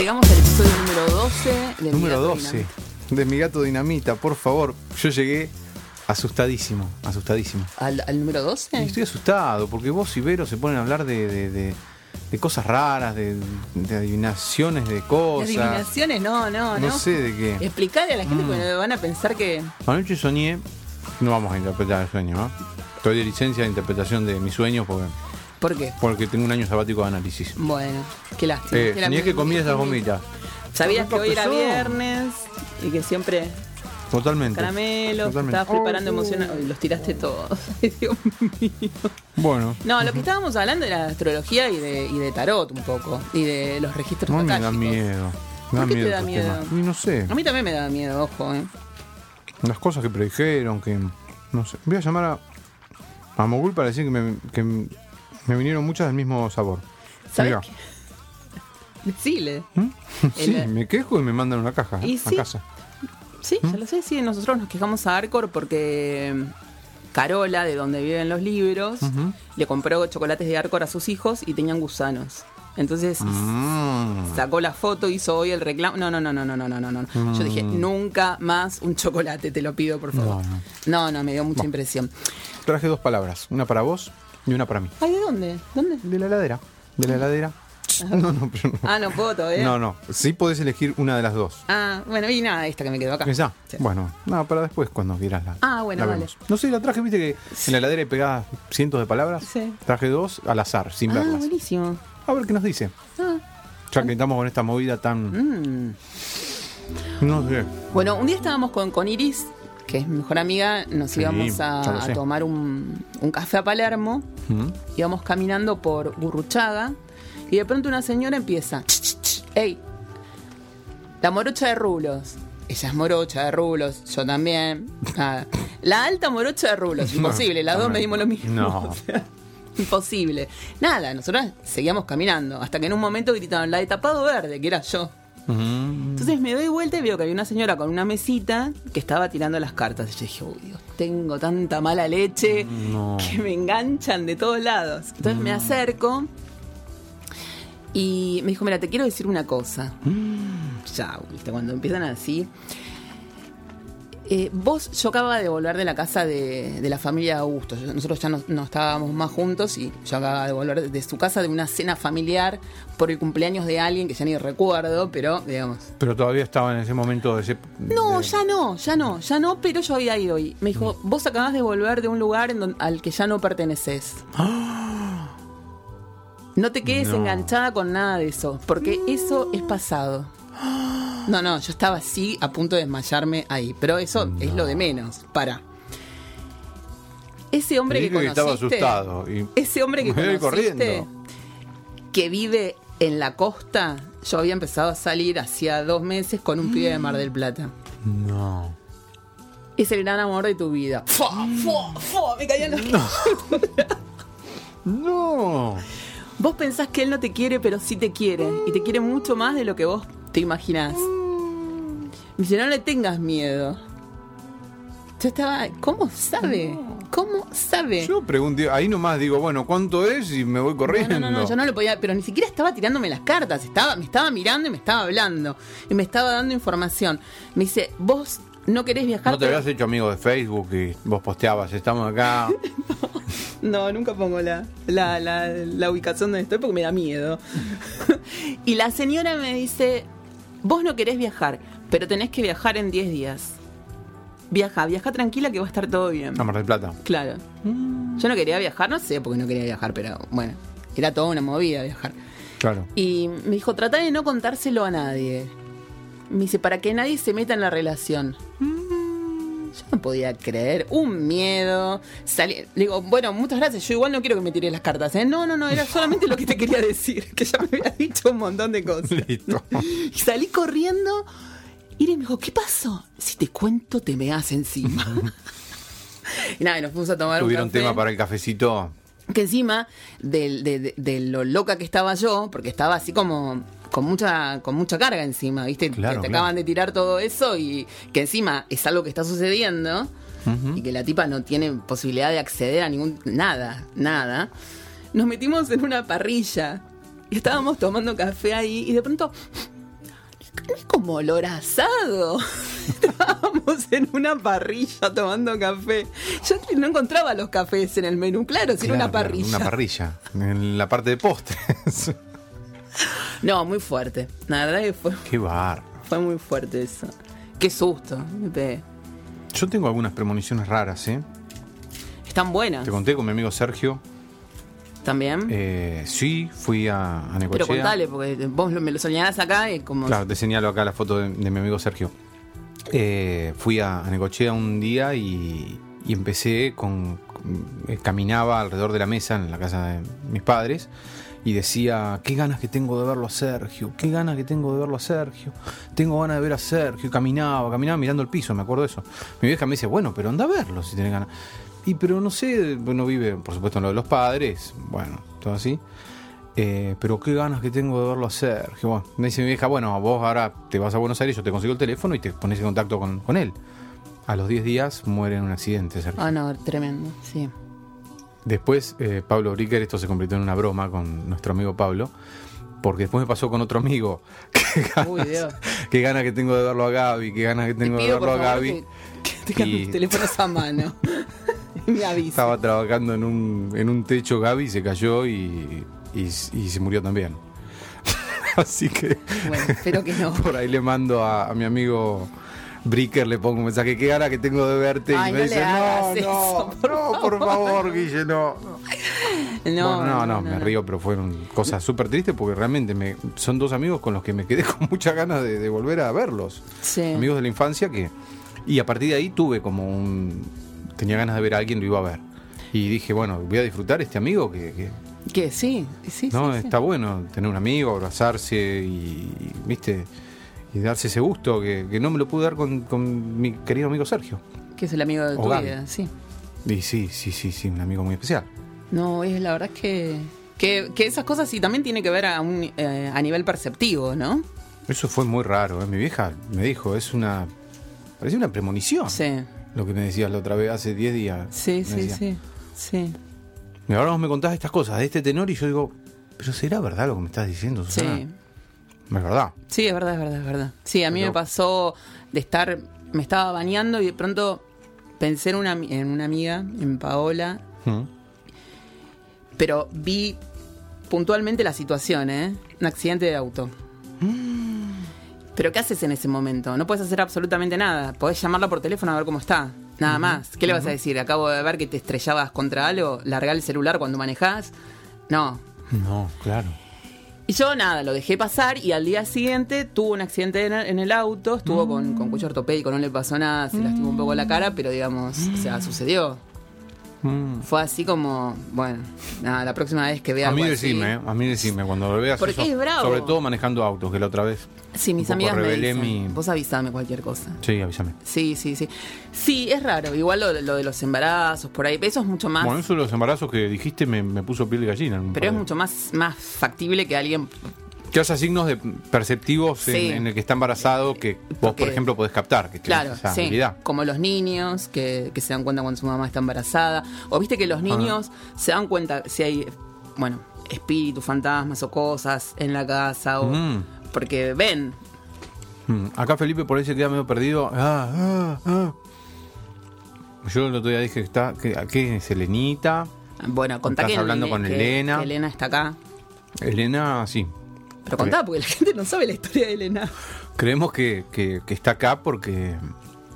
Llegamos al episodio número 12 de Mi Número Gato 12 Dinamita. de Mi Gato Dinamita, por favor. Yo llegué asustadísimo, asustadísimo. ¿Al, al número 12? Y estoy asustado porque vos y Vero se ponen a hablar de, de- de- de cosas raras, de, adivinaciones de cosas. Adivinaciones, no, no, no. No sé de qué. Explicarle a la gente Mm. porque van a pensar que. Anoche soñé, no vamos a interpretar el sueño, ¿no? Estoy de licencia de interpretación de mis sueños porque, ¿Por qué? porque tengo un año sabático de análisis. Bueno, qué lástima. Eh, soñé mi- que comí esas mi- gomitas. Sabías que hoy era viernes y que siempre Totalmente. caramelos, Totalmente. estabas preparando emocional. Los tiraste todos. Ay, Dios mío. Bueno. No, lo que estábamos hablando era de astrología y de, y de tarot un poco. Y de los registros No me da miedo. Me da ¿Por qué te miedo da estos miedo? temas. Y no sé. A mí también me da miedo, ojo, eh. Las cosas que predijeron, que. No sé. Voy a llamar a. A Mogul para decir que me, que me vinieron muchas del mismo sabor. ¿Sabes Mirá. qué? Decile. Sí, El- me quejo y me mandan una caja Y a sí. casa. Sí, ¿Mm? ya lo sé, sí. Nosotros nos quejamos a Arcor porque mm, Carola, de donde viven los libros, Ujú. le compró chocolates de Arcor a sus hijos y tenían gusanos. Entonces Mm. sacó la foto, hizo hoy el reclamo. No, no, no, no, no, no, no, no. no. Yo dije, nunca más un chocolate, te lo pido, por favor. No, no, me dio mucha impresión. Traje dos palabras, una para vos y una para mí. Ay, ¿de dónde? ¿Dónde? De la heladera. De la heladera. No, no, pero no. Ah, no puedo todavía. No, no. Sí podés elegir una de las dos. Ah, bueno, y nada, esta que me quedó acá. ¿Esa? Sí. Bueno, no, para después cuando quieras la. Ah, bueno, la vale. vemos. No sé, la traje, viste que en la heladera hay pegadas cientos de palabras. Sí. Traje dos al azar, sin Ah, verlas. buenísimo. A ver qué nos dice. Ah, Ya que estamos con esta movida tan. mm. No sé. Bueno, un día estábamos con, con Iris, que es mi mejor amiga, nos Sí, íbamos a, tomar un, un café a Palermo, ¿Mm? íbamos caminando por Gurruchaga, y de pronto una señora empieza, "Ch, ch, ch, ¡Ey! La morocha de rulos. Ella es morocha de rulos, yo también. Nada. La alta morocha de rulos, imposible, las dos medimos lo mismo. no. O sea, imposible. Nada, nosotros seguíamos caminando, hasta que en un momento gritaron, la de tapado verde, que era yo. Mm. Entonces me doy vuelta y veo que había una señora con una mesita que estaba tirando las cartas. Y yo dije, uy, Dios, tengo tanta mala leche No. que me enganchan de todos lados. Entonces me acerco y me dijo, mira, te quiero decir una cosa. Ya, viste, cuando empiezan así. Eh, vos, yo acababa de volver de la casa de, de la familia Augusto. Nosotros ya no, no estábamos más juntos y yo acababa de volver de su casa de una cena familiar por el cumpleaños de alguien que ya ni recuerdo, pero digamos. Pero todavía estaba en ese momento de ese. No, de- ya no, ya no, ya no, pero yo había ido y me dijo, vos acabas de volver de un lugar en don- al que ya no perteneces. No te quedes No. enganchada con nada de eso, porque eso es pasado. No, no, yo estaba así a punto de desmayarme ahí, pero eso es lo de menos. Para. Ese hombre que conociste, estaba asustado. y- ese hombre que conociste, corriendo. que vive en la costa, yo había empezado a salir hacía dos meses con un pibe de Mar del Plata. No. Es el gran amor de tu vida. ¡Fua, fua, fua! Me caían los No. Vos pensás que él no te quiere, pero sí te quiere. Y te quiere mucho más de lo que vos te imaginás. Me dice, no le tengas miedo. Yo estaba, ¿cómo sabe? ¿Cómo sabe? Yo pregunté, ahí nomás digo, bueno, ¿cuánto es? Y me voy corriendo. no, no, no, yo no lo podía, pero ni siquiera estaba tirándome las cartas, estaba, me estaba mirando y me estaba hablando, y me estaba dando información. Me dice, vos no querés viajar. ¿No te habías hecho amigo de Facebook y vos posteabas, estamos acá? No, nunca pongo la, la, la, la ubicación donde estoy porque me da miedo. y la señora me dice, vos no querés viajar, pero tenés que viajar en 10 días. Viaja, viaja tranquila que va a estar todo bien. A Mar del Plata. Claro. Yo no quería viajar, no sé por qué no quería viajar, pero bueno, era toda una movida viajar. Claro. Y me dijo, trata de no contárselo a nadie. Me dice, para que nadie se meta en la relación. Yo no podía creer, un miedo. Salí, le digo, bueno, muchas gracias, yo igual no quiero que me tires las cartas. ¿eh? No, no, no, era solamente lo que te quería decir, que ya me había dicho un montón de cosas. Listo. Y salí corriendo. Y me dijo, ¿qué pasó? Si te cuento, te me das encima. y nada, y nos fuimos a tomar Tuvieron un café. tema para el cafecito. Que encima de- de lo loca que estaba yo, porque estaba así como con mucha, con mucha carga encima, ¿viste? Claro, que te claro. acaban de tirar todo eso y que encima es algo que está sucediendo y que la tipa no tiene posibilidad de acceder a ningún. nada, nada. Nos metimos en una parrilla y estábamos tomando café ahí y de pronto es como olor asado. Estábamos en una parrilla tomando café. Yo no encontraba los cafés en el menú, claro, si era una Claro, parrilla. Una parrilla. En la parte de postres. No, muy fuerte. La verdad que fue, Qué bar. fue muy fuerte eso. Qué susto. me pegué. Yo tengo algunas premoniciones raras, ¿eh? Están buenas Te conté con mi amigo Sergio. también. Eh, sí, fui a, a Necochea. Pero contale, porque vos me lo soñás acá y como. Claro, te señalo acá la foto de, de mi amigo Sergio. Eh, fui a, a Necochea un día y, y empecé con, con- eh, Caminaba alrededor de la mesa en la casa de mis padres y decía: Qué ganas que tengo de verlo a Sergio, qué ganas que tengo de verlo a Sergio, tengo ganas de ver a Sergio. Y caminaba, caminaba mirando el piso, me acuerdo de eso. Mi vieja me dice: Bueno, pero anda a verlo si tenés ganas. Y pero no sé, bueno, vive por supuesto en lo de los padres, bueno, todo así. Eh, pero qué ganas que tengo de verlo a Sergio. Bueno, me dice mi vieja, bueno, vos ahora te vas a Buenos Aires, yo te consigo el teléfono y te pones en contacto con, con él. A los 10 días muere en un accidente, Sergio. Ah, no, tremendo, sí. Después, eh, Pablo Bricker, esto se convirtió en una broma con nuestro amigo Pablo, porque después me pasó con otro amigo. Qué ganas, Uy, Dios. qué ganas que tengo de verlo a Gaby, qué ganas que Te tengo de verlo a Gaby. que, que Y- teléfonos a mano. me avisa. Estaba trabajando en un, en un techo Gaby, se cayó y, y, y se murió también. Así que Bueno, espero que no. por ahí le mando a, a mi amigo Bricker, le pongo un mensaje, qué gana que tengo de verte. Ay, y me no dice, no, no, por no, por favor, Guille, no. No, Bueno, no, no, me río, pero fueron cosas súper tristes porque realmente me, son dos amigos con los que me quedé con muchas ganas de, de volver a verlos. Sí. Amigos de la infancia que... Y a partir de ahí tuve como un... Tenía ganas de ver a alguien, lo iba a ver. Y dije, bueno, voy a disfrutar este amigo que, que- Que sí, sí, no, sí, sí. está bueno tener un amigo, abrazarse y, y, viste, y darse ese gusto que, que no me lo pude dar con, con mi querido amigo Sergio. Que es el amigo de tu vida, sí. Y sí, sí, sí, sí, un amigo muy especial. No, es la verdad es que, que, que esas cosas sí también tiene que ver a, un, eh, a nivel perceptivo, ¿no? Eso fue muy raro, ¿eh? mi vieja me dijo, es una... Parecía una premonición. Sí, Lo que me decías la otra vez, hace 10 días. sí, sí, decía. sí. Sí, Y ahora vos me contás estas cosas de este tenor y yo digo, pero ¿será verdad lo que me estás diciendo, Susana? sí. Es verdad. Sí, es verdad, es verdad, es verdad. Sí, a mí Pero- me pasó de estar, me estaba bañando y de pronto pensé en una, en una amiga, en Paola, Mm. pero vi puntualmente la situación, ¿eh? Un accidente de auto. Pero ¿qué haces en ese momento? No puedes hacer absolutamente nada. Podés llamarla por teléfono a ver cómo está. Nada más. ¿Qué le vas a decir? Acabo de ver que te estrellabas contra algo. Largar el celular cuando manejás. No. No, claro. Y yo nada, lo dejé pasar y al día siguiente tuvo un accidente en el, en el auto, estuvo con, con cuello ortopédico, no le pasó nada, se lastimó un poco la cara, pero digamos, o sea, sucedió. Mm. Fue así como, bueno, nada, la próxima vez que vea A mí algo así- decime, ¿eh? a mí decime, cuando lo veas Porque eso, es bravo. sobre todo manejando autos, que la otra vez. Sí, mis amigas me dicen, mi- vos avisame cualquier cosa. Sí, avísame. Sí, sí, sí. Sí, es raro, igual lo, lo de los embarazos, por ahí, eso es mucho más... Bueno, eso de los embarazos que dijiste me, me puso piel de gallina. pero es mucho más, más factible que alguien... Que haya signos de perceptivos en- Sí. en, el que está embarazado que vos, Porque- por ejemplo, podés captar, que Claro, esa sí. habilidad. Como los niños que, que se dan cuenta cuando su mamá está embarazada. O viste que los niños se dan cuenta si hay, bueno, espíritus, fantasmas o cosas en la casa. O, Mm. Porque ven. Mm, Acá Felipe por ahí se queda medio perdido. Ah, ah, ah. Yo el otro día dije que está, que, que es Elenita. Bueno, contá Estás que, hablando con Elena. que Elena está acá. Elena, sí. Pero contá, porque la gente no sabe la historia de Elena. Creemos que, que- que está acá porque,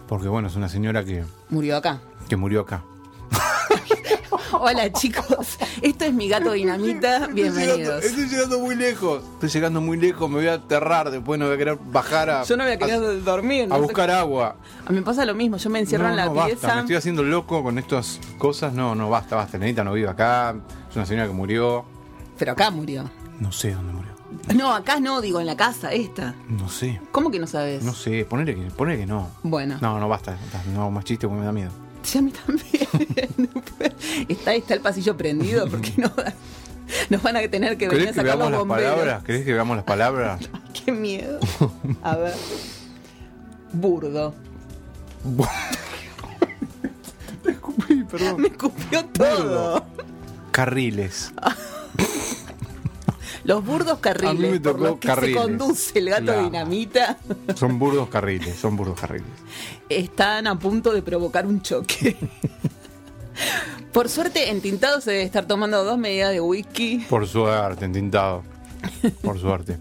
porque bueno, es una señora que, Murió acá. que murió acá. Hola chicos, esto es mi gato dinamita. Bienvenidos. Estoy llegando muy lejos. Estoy llegando muy lejos, me voy a aterrar, después no voy a querer bajar a, Yo no voy a querer dormir. a no sé- buscar agua. A mí me pasa lo mismo, yo me encierro No, en la no, basta, pieza. me estoy haciendo loco con estas cosas. No, no, basta, basta. Lenita no vive acá. Es una señora que murió. Pero acá murió. No sé dónde murió. No, acá no, digo, en la casa, esta. No sé. ¿Cómo que no sabes? No sé, ponele que, ponele que no. Bueno, No, no, basta. No más chiste porque me da miedo. sí, a mí también. está, está el pasillo prendido porque no nos van a tener que venir a ¿Querés que sacar veamos los las bomberos. palabras? ¿Querés que veamos las palabras? Qué miedo. A ver. Burdo. Escupí, perdón. Me escupió todo. Carriles. Los burdos carriles, A mí me por tocó los que carriles. se conduce el gato dinamita, Son burdos carriles, son burdos carriles. están a punto de provocar un choque. Por suerte, en Tintado se debe estar tomando dos medidas de whisky, Por suerte, entintado. Por suerte.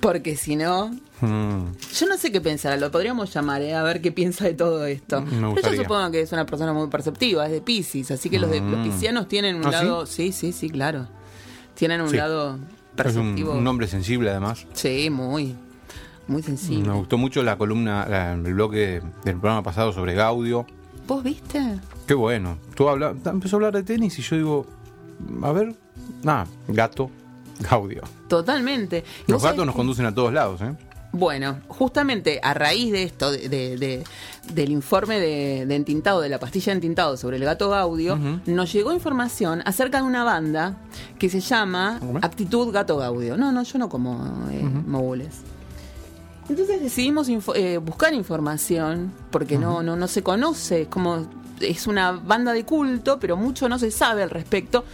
porque si no, Mm, yo no sé qué pensar, lo podríamos llamar, ¿eh? a ver qué piensa de todo esto. Pero yo supongo que es una persona muy perceptiva, es de Pisces, así que los, de, los Mm. piscianos tienen un ¿Ah, lado, sí, sí, sí, claro. Tienen un Sí. lado es un, perceptivo. un hombre sensible además. Sí, muy, muy sensible. Me gustó mucho la columna, la- el bloque del programa pasado sobre Gaudio. ¿Vos viste? Qué bueno. Tú habla, empezó a hablar de tenis y yo digo, a ver, nada, gato, Gaudio. Totalmente. Los gatos nos conducen a todos lados, ¿eh? Bueno, justamente a raíz de esto, de, de- de- del informe de, de entintado, de la pastilla de entintado sobre el gato Gaudio, nos llegó información acerca de una banda que se llama. Actitud Gato Gaudio. No, no, yo no como eh, mogules. Entonces decidimos info- eh, buscar información, porque no, no, no se conoce, es como es una banda de culto, pero mucho no se sabe al respecto.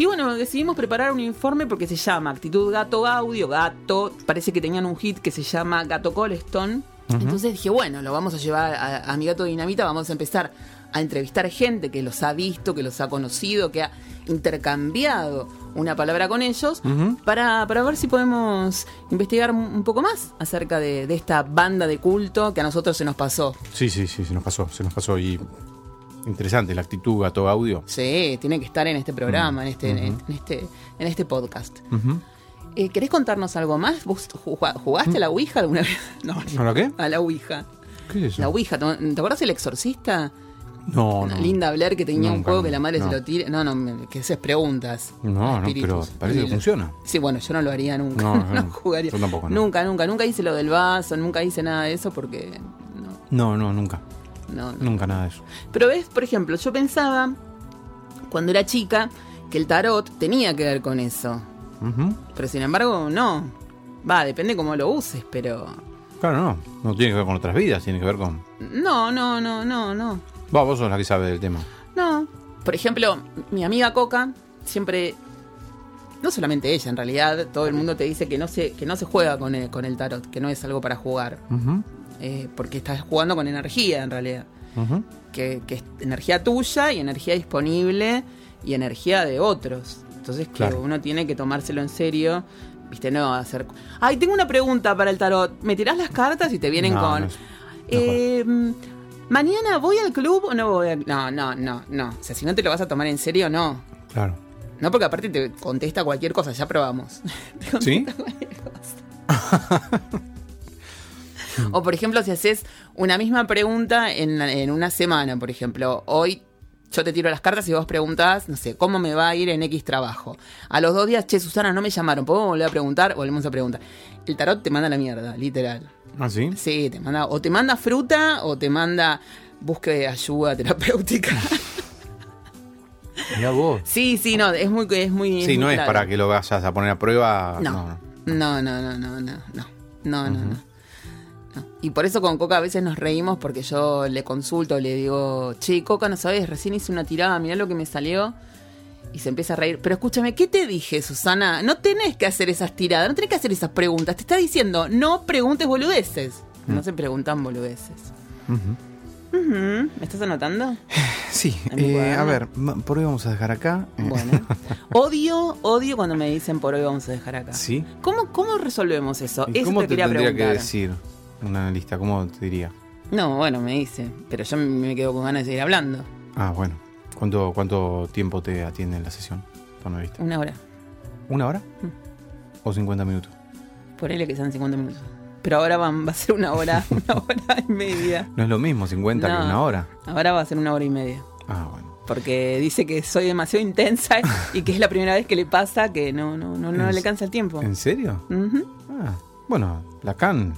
Y bueno, decidimos preparar un informe porque se llama Actitud Gato Audio, Gato, parece que tenían un hit que se llama Gato Coleston. Entonces dije, bueno, lo vamos a llevar a, a mi gato Dinamita, vamos a empezar a entrevistar gente que los ha visto, que los ha conocido, que ha intercambiado una palabra con ellos, para, para ver si podemos investigar un un poco más acerca de, de esta banda de culto que a nosotros se nos pasó. Sí, sí, sí, se nos pasó, se nos pasó. Y interesante la actitud gato Gaudio. Sí, tiene que estar en este programa, en, este, en, en este, en este podcast. Eh, ¿Querés contarnos algo más? ¿Vos jugaste a la Ouija alguna vez? No, ¿A la qué? a la Ouija. ¿Qué es eso? La Ouija, ¿te te acuerdas el exorcista? No, no. Linda Blair que tenía un juego que la madre no. se lo tira. No, no, que haces preguntas. No, no, pero parece que funciona. Sí, bueno, yo no lo haría nunca. No, No, jugaría. yo tampoco. Nunca, nunca, nunca hice lo del vaso, nunca hice nada de eso porque. No, No, no, nunca. No, no. Nunca nada de eso. Pero ves, por ejemplo, yo pensaba cuando era chica que el tarot tenía que ver con eso. Pero sin embargo, no. Va, depende cómo lo uses, pero. Claro, no. No tiene que ver con otras vidas, tiene que ver con. No, no, no, no, no. Va, vos sos la que sabe del tema. No. Por ejemplo, mi amiga Coca siempre. No solamente ella, en realidad, todo el mundo te dice que no se, que no se juega con el, con el tarot, que no es algo para jugar. Ujú, eh, porque estás jugando con energía, en realidad. que, que es energía tuya y energía disponible y energía de otros. Entonces que Claro. uno tiene que tomárselo en serio, viste, no hacer... Ay, tengo una pregunta para el tarot. ¿Me tirás las cartas y te vienen No, con... no es- eh, Mañana voy al club o no voy al... No, no, no, no. O sea, si no te lo vas a tomar en serio, no. Claro. No, porque aparte te contesta cualquier cosa, ya probamos. Te ¿Sí? contesta cualquier cosa. o por ejemplo, si haces una misma pregunta en, en una semana, por ejemplo, hoy yo te tiro las cartas y vos preguntás, no sé, ¿cómo me va a ir en X trabajo? A los dos días, che, Susana, no me llamaron, ¿podemos volver a preguntar? Volvemos a preguntar. El tarot te manda la mierda, literal. ¿Ah, sí? Sí, te manda, o te manda fruta o te manda busque ayuda terapéutica. Mirá vos. sí, sí, no, es muy, es muy. Sí, no es claro. para que lo vayas a poner a prueba. No. No, no, no, no, no, no. No, no, no. No. Y por eso con Coca a veces nos reímos porque yo le consulto, le digo, che, Coca, no sabes, recién hice una tirada, mirá lo que me salió. Y se empieza a reír. Pero escúchame, ¿qué te dije, Susana? No tenés que hacer esas tiradas, no tenés que hacer esas preguntas. Te está diciendo, no preguntes boludeces. No se preguntan boludeces. ¿Me estás anotando? Sí, eh, a ver, por hoy vamos a dejar acá. Eh, Bueno. Odio, odio cuando me dicen por hoy vamos a dejar acá. Sí. ¿Cómo, cómo resolvemos eso? ¿Y Eso ¿Cómo te te quería tendría preguntar. que decir un analista? ¿Cómo te diría? No, bueno, me dice. Pero yo me quedo con ganas de seguir hablando. Ah, bueno. ¿Cuánto, cuánto tiempo te atiende en la sesión? Por una vista. Una hora. ¿Una hora? Mm. ¿O 50 minutos? Por él que sean 50 minutos. Pero ahora van- va a ser una hora, una hora y media. No es lo mismo 50 No. que una hora. Ahora va a ser una hora y media. Ah, bueno. Porque dice que soy demasiado intensa y que es la primera vez que le pasa que no, no, no, no ¿En- le cansa el tiempo. ¿En serio? Ujú. Ah, bueno, Lacan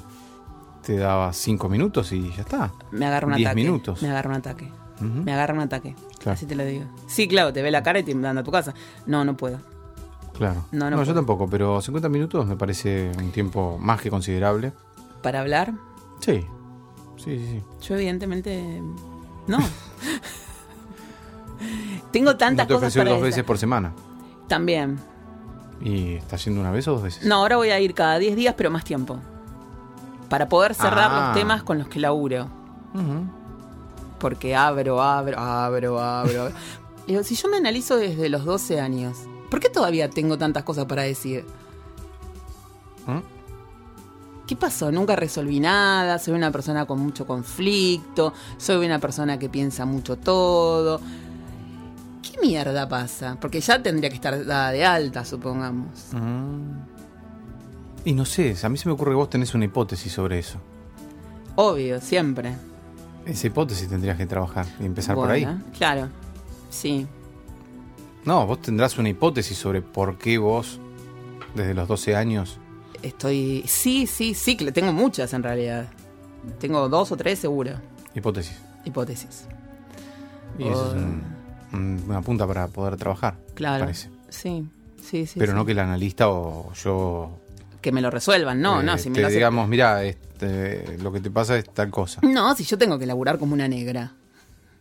te daba 5 minutos y ya está. Me agarra un 10 ataque. minutos. Me agarra un ataque. Me agarra un ataque. Claro. Así te lo digo. Sí, claro, te ve la cara y te manda a tu casa. No, no puedo. Claro. No, No, no yo tampoco, pero 50 minutos me parece un tiempo más que considerable. Para hablar, Sí. Sí, sí, sí. yo evidentemente no. Tengo tantas no te cosas para dos esa- veces por semana. También. ¿Y estás yendo una vez o dos veces? No, ahora voy a ir cada 10 días, pero más tiempo. Para poder cerrar Ah. los temas con los que laburo. Porque abro, abro, abro, abro. Digo, si yo me analizo desde los 12 años, ¿por qué todavía tengo tantas cosas para decir? ¿Mm? ¿Qué pasó? Nunca resolví nada, soy una persona con mucho conflicto, soy una persona que piensa mucho todo. ¿Qué mierda pasa? Porque ya tendría que estar dada de alta, supongamos. Mm. Y no sé, a mí se me ocurre que vos tenés una hipótesis sobre eso. Obvio, siempre. Esa hipótesis tendrías que trabajar y empezar por ahí. Claro, sí. No, vos tendrás una hipótesis sobre por qué vos, desde los 12 años, Estoy. Sí, sí, sí, tengo muchas en realidad. Tengo dos o tres seguro. hipótesis. Hipótesis. Y eso es Oh. un- un- una punta para poder trabajar, Claro. parece. Sí, sí, sí. Pero sí. no que el analista o yo Que me lo resuelvan, no, eh, no, si me lo hace- digamos, mira, este, lo que te pasa es tal cosa. No, si yo tengo que laburar como una negra.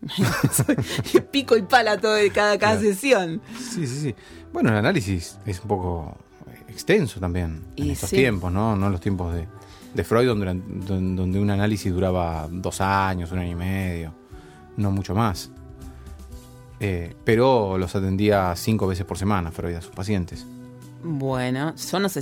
Pico y pala todo de cada, cada Claro. sesión. Sí, sí, sí. Bueno, el análisis es un poco extenso también en Y estos sí. tiempos, ¿no? No en los tiempos de, de Freud, donde, donde, donde un análisis duraba dos años, un año y medio, no mucho más. Eh, pero los atendía cinco veces por semana, Freud, a sus pacientes. Bueno, yo no sé.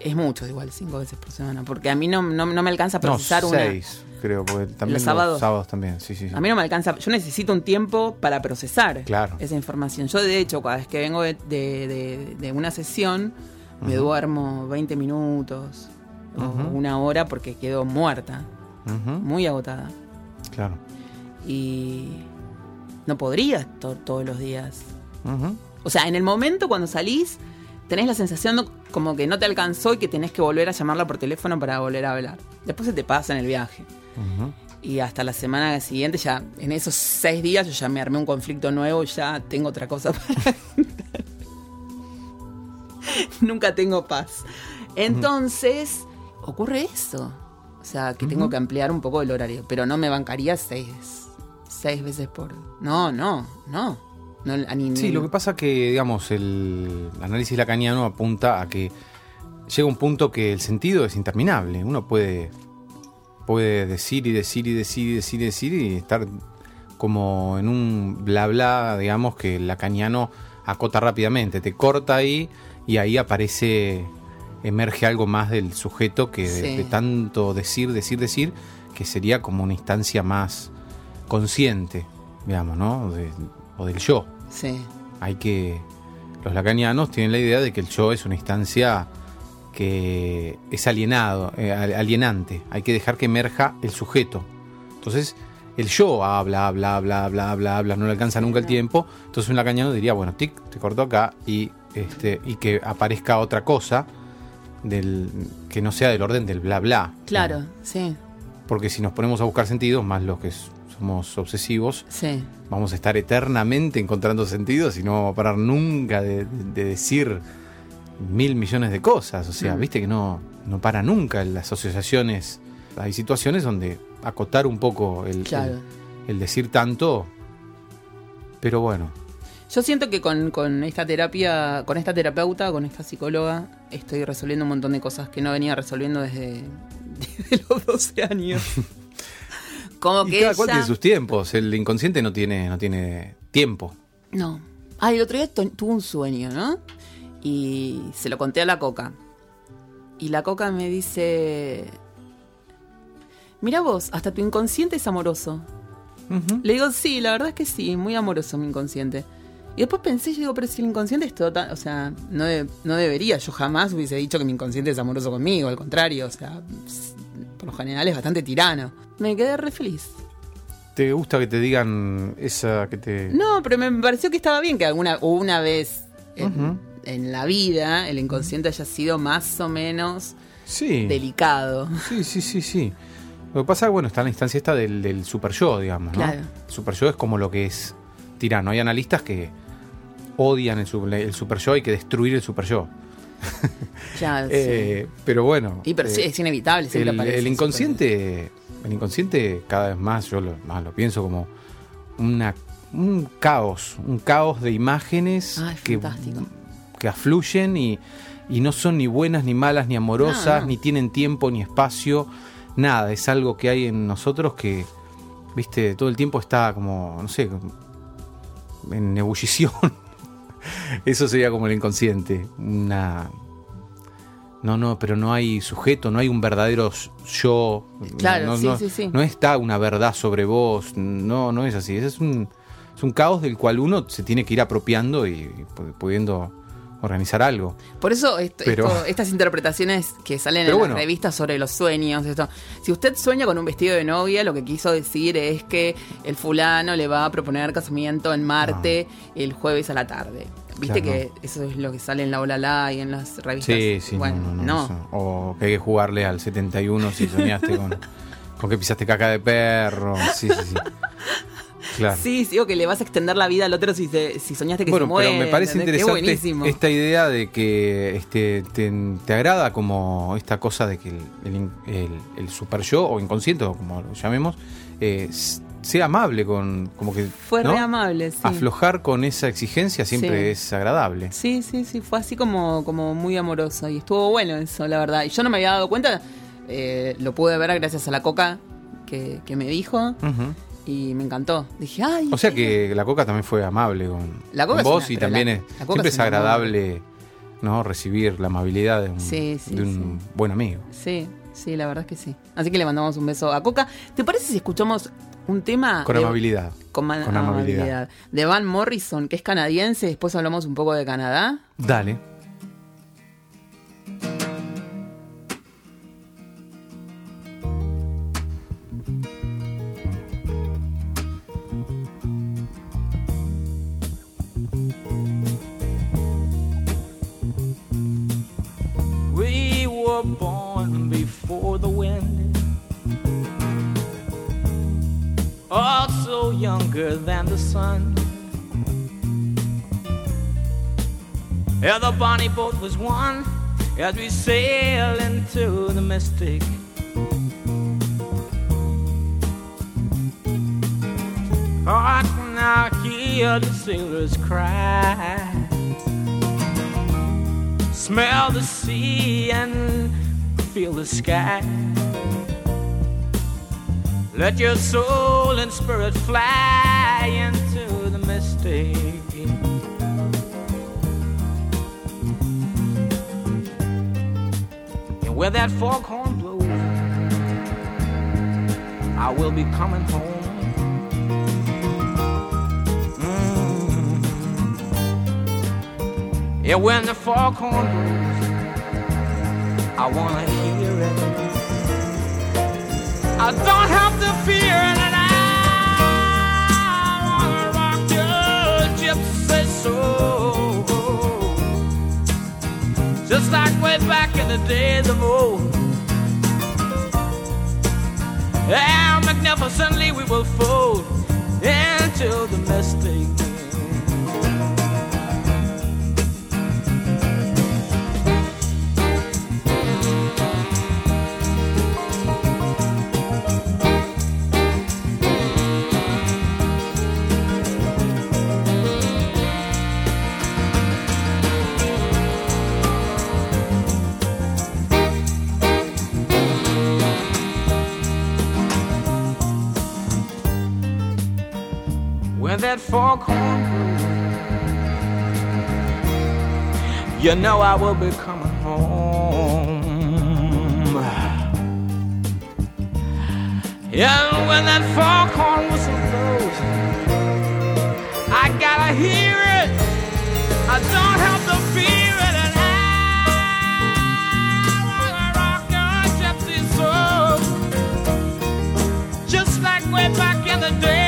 Es mucho igual, cinco veces por semana. Porque a mí no, no, no me alcanza a No, procesar una. seis, creo, porque también ¿Los sábados? sábados también, sí, sí, sí. A mí no me alcanza. Yo necesito un tiempo para procesar Claro. esa información. Yo, de hecho, cada vez que vengo de, de- de- de una sesión, me duermo 20 minutos o una hora porque quedo muerta, muy agotada. claro. Y no podría to- todos los días. O sea, en el momento cuando salís, tenés la sensación como que no te alcanzó y que tenés que volver a llamarla por teléfono para volver a hablar. Después se te pasa en el viaje. Y hasta la semana siguiente, ya en esos seis días, yo ya me armé un conflicto nuevo y ya tengo otra cosa para. Nunca tengo paz. Entonces, ocurre eso. O sea, que tengo que ampliar un poco el horario, pero no me bancaría seis, seis veces por... No, no, no. No a ni- Sí, ni- lo que pasa que, digamos, el análisis lacaniano apunta a que llega un punto que el sentido es interminable. Uno puede, puede decir y decir y decir y decir y decir y estar como en un bla bla, digamos, que el lacaniano acota rápidamente. Te corta ahí y ahí aparece, emerge algo más del sujeto que de tanto decir, decir, decir, que sería como una instancia más consciente, digamos, ¿no? De- o del yo Sí, hay que los lacanianos tienen la idea de que el yo es una instancia que es alienado, eh, al- alienante. Hay que dejar que emerja el sujeto. Entonces, el yo habla, habla, habla, habla, habla, habla, no le alcanza nunca el tiempo. Entonces un lacaniano diría, bueno, tic, te corto acá y este y que aparezca otra cosa del que no sea del orden del bla bla. claro, sí, Porque si nos ponemos a buscar sentidos, más los que s- somos obsesivos, sí. vamos a estar eternamente encontrando sentidos y no vamos a parar nunca de, de decir mil millones de cosas. O sea, Mm. viste que no, no para nunca en las asociaciones. Hay situaciones donde acotar un poco el, Claro. el- el decir tanto. Pero bueno, Yo siento que con, con esta terapia, con esta terapeuta, con esta psicóloga, estoy resolviendo un montón de cosas que no venía resolviendo desde, desde los 12 años. Como y que cada cual tiene sus tiempos. El inconsciente no tiene, no tiene tiempo. No. Ah, el otro día tu- tuve un sueño, ¿no? Y se lo conté a la coca. Y la coca me dice... Mira vos, hasta tu inconsciente es amoroso. Le digo, sí, la verdad es que sí, muy amoroso mi inconsciente. Y después pensé, yo digo, pero si el inconsciente es total, o sea, no, de- no debería, yo jamás hubiese dicho que mi inconsciente es amoroso conmigo, al contrario, o sea, por lo general es bastante tirano. Me quedé re feliz. ¿Te gusta que te digan esa que te... No, pero me pareció que estaba bien que alguna una vez en, la vida el inconsciente haya sido más o menos Sí. delicado. Sí, sí, sí, sí. Lo que pasa, bueno, está en la instancia esta del, del super yo, digamos, ¿no? Claro. El super yo es como lo que es tirano. Hay analistas que odian el, el super yo, hay que destruir el super yo. Ya, sí. Eh, pero bueno. Y pero sí, eh, es inevitable, siempre el, aparece el inconsciente, el inconsciente cada vez más, yo lo, más lo pienso como una, un caos, un caos de imágenes Ay, que fantástico. que afluyen y, y no son ni buenas, ni malas, ni amorosas, No, no. ni tienen tiempo, ni espacio, nada. Es algo que hay en nosotros que, viste, todo el tiempo está como, no sé, en ebullición. Eso sería como el inconsciente. Una. No, no, pero no hay sujeto, no hay un verdadero yo. Claro, no, sí, no- sí, sí. no está una verdad sobre vos. No, no es así. Ese es un, es un caos del cual uno se tiene que ir apropiando y, pu- pudiendo organizar algo. Por eso esto- Pero- esto- estas interpretaciones que salen en bueno. las revistas sobre los sueños, esto. Si usted sueña con un vestido de novia, lo que quiso decir es que el fulano le va a proponer casamiento en Marte el jueves a la tarde. Viste Claro. que eso es lo que sale en la Olala y en las revistas. Sí, sí, bueno, no, no, no, no. O que hay que jugarle al 71 si soñaste con, con que pisaste caca de perro. Sí, sí, sí. Claro. Sí, sí, o que le vas a extender la vida al otro si, se- si soñaste que bueno, se muere. pero me parece interesante esta idea de que este, te, te agrada como esta cosa de que el, el el- el super yo o inconsciente o como lo llamemos eh, sea amable con como que Fue ¿no? re amable, sí. aflojar con esa exigencia siempre Sí. es agradable Sí, sí, sí, fue así como, como muy amorosa y estuvo bueno eso, la verdad. Y yo no me había dado cuenta, eh, lo pude ver gracias a la coca que, que me dijo Ujú. Y me encantó. Dije, ay. o sea que la coca también fue amable con, La Coca con es vos una- y también la- es, la Coca siempre es agradable no recibir la amabilidad de un, Sí, sí, de un buen amigo Sí, sí, la verdad es que sí. Así que le mandamos un beso a Coca. ¿Te parece si escuchamos un tema? con de- amabilidad Con, con amabilidad. De Van Morrison, que es canadiense. Después hablamos un poco de Canadá. dale were born before the wind, oh, also younger than the sun. Yeah, the bonnie boat was one as we sail into the mystic. Oh, I can now hear the sailors cry smell the sea and feel the sky. Let your soul and spirit fly into the mystic. And where that foghorn blows, I will be coming home. Mm. Yeah, when the foghorn blows, I wanna hear it. I don't have to fear it, and I wanna rock your gypsy soul, just like way back in the days of old. And magnificently we will fold into the mystic. That foghorn you know I will be coming home. Yeah, when that foghorn whistle blows, I gotta hear it. I don't have to fear it, and I wanna rock your gypsy soul, just like way back in the days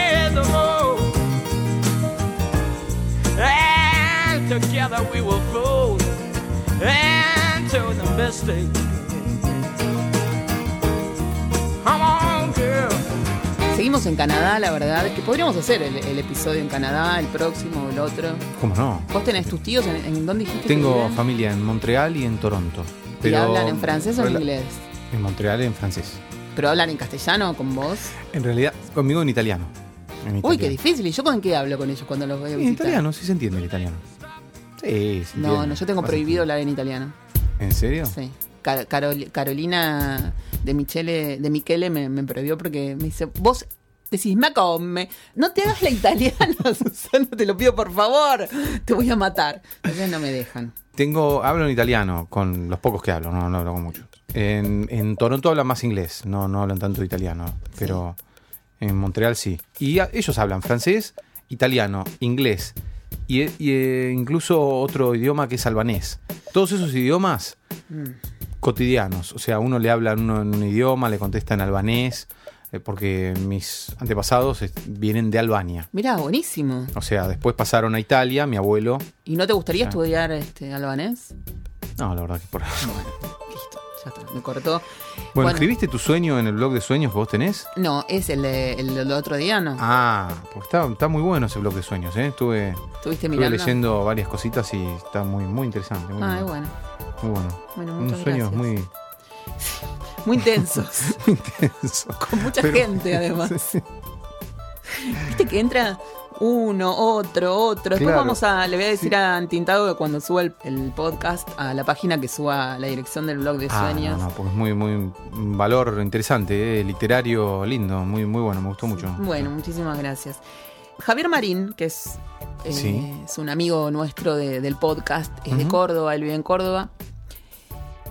together we will float into the mystic. Come on, girl. Seguimos en Canadá, la verdad, que podríamos hacer el, el episodio en Canadá, el próximo, el otro. cómo no ¿Vos tenés tus tíos en, en dónde dijiste que Tengo viven? familia en Montreal y en Toronto. ¿Y hablan en francés o en inglés? En Montreal en francés. ¿Pero hablan en castellano con vos? En realidad, conmigo en italiano. En Uy, italiano. qué difícil. ¿Y yo con qué hablo con ellos cuando los voy a En italiano, sí se entiende el italiano. Sí, No, no, yo tengo prohibido hablar en italiano. ¿En serio? Sí. Car- Carol- Carolina de Michele, de Michele me, me prohibió porque me dice, vos decís, me come, no te hagas la italiana, Susana, te lo pido por favor, te voy a matar. Entonces no me dejan. Tengo, hablo en italiano con los pocos que hablo, no, no hablo con muchos. En, en Toronto hablan más inglés, no, no hablan tanto italiano, pero en Montreal sí. Y a- ellos hablan francés, italiano, inglés y, y, eh, incluso otro idioma que es albanés. Todos esos idiomas cotidianos, o sea, uno le habla en uno en un idioma, le contesta en albanés, eh, porque mis antepasados vienen de Albania. Mirá, buenísimo. O sea, después pasaron a Italia, mi abuelo. ¿Y no te gustaría Ah. estudiar este albanés? No, la verdad que por Listo, ya está, me cortó. Bueno, ¿escribiste tu sueño en el blog de sueños que vos tenés? No, es el, de- el del otro día, ¿no? Ah, porque está, está muy bueno ese blog de sueños, ¿eh? Estuve, ¿Estuviste estuve leyendo varias cositas y está muy, muy interesante. Muy, Ah, lindo, bueno. muy bueno. Bueno, Unos muchas sueños muy, Muy intensos. muy intensos. Con mucha Pero- gente, además. Sí. Viste que entra uno, otro, otro. Después Claro. vamos a, le voy a decir a Antintado que cuando suba el, el podcast a la página que suba la dirección del blog de Ah, sueños. no, no, porque es muy, muy un valor interesante, ¿eh? literario, lindo, muy, muy bueno, me gustó mucho. Bueno, muchísimas gracias. Javier Marín, que es, eh, Sí. es un amigo nuestro de- del podcast, es de. Córdoba, él vive en Córdoba.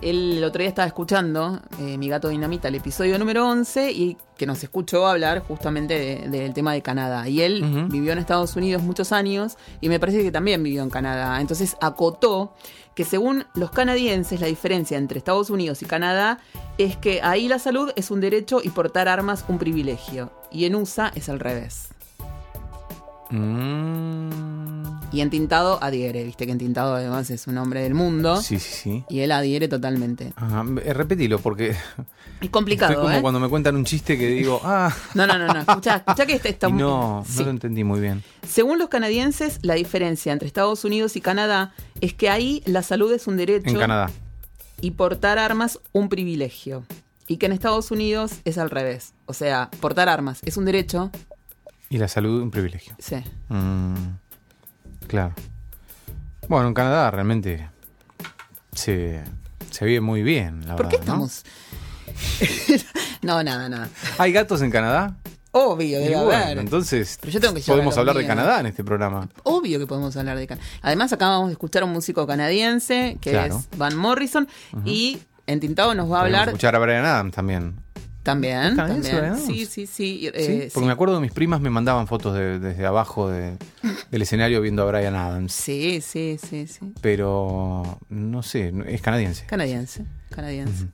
Él el otro día estaba escuchando eh, Mi Gato Dinamita, el episodio número 11, y que nos escuchó hablar justamente de- del tema de Canadá. Y él vivió en Estados Unidos muchos años y me parece que también vivió en Canadá. Entonces acotó que según los canadienses la diferencia entre Estados Unidos y Canadá es que ahí la salud es un derecho y portar armas un privilegio. Y en USA es al revés. Mm, Y en Tintado adhiere, viste que en Tintado además es un hombre del mundo. sí, sí, sí. Y él adhiere totalmente. Ajá, eh, repetilo, porque Es complicado, estoy como ¿eh? cuando me cuentan un chiste que digo, ah, No, no, no, no. Escucha, escucha que este está y no, Sí. no lo entendí muy bien. Según los canadienses, la diferencia entre Estados Unidos y Canadá es que ahí la salud es un derecho En Canadá. y portar armas un privilegio. Y que en Estados Unidos es al revés. O sea, portar armas es un derecho. Y la salud, un privilegio. Sí. Mm, claro. Bueno, en Canadá realmente se, se vive muy bien, la ¿Por qué verdad. ¿no? estamos.? no, nada, nada. ¿Hay gatos en Canadá? Obvio, debe bueno, haber. entonces Pero yo tengo que llevar podemos hablar de. Canadá en este programa. Obvio que podemos hablar de Canadá. Además, acabamos de escuchar a un músico canadiense que Claro. es Van Morrison. Y en Tintado nos va a hablar escuchar a Brian Adams también. También. ¿Es canadiense también. Brian Sí, sí, sí. ¿Sí? eh, Porque sí. me acuerdo que mis primas me mandaban fotos de- desde abajo de- del escenario viendo a Brian Adams. Sí, sí, sí, sí. Pero no sé, es canadiense. Canadiense, canadiense.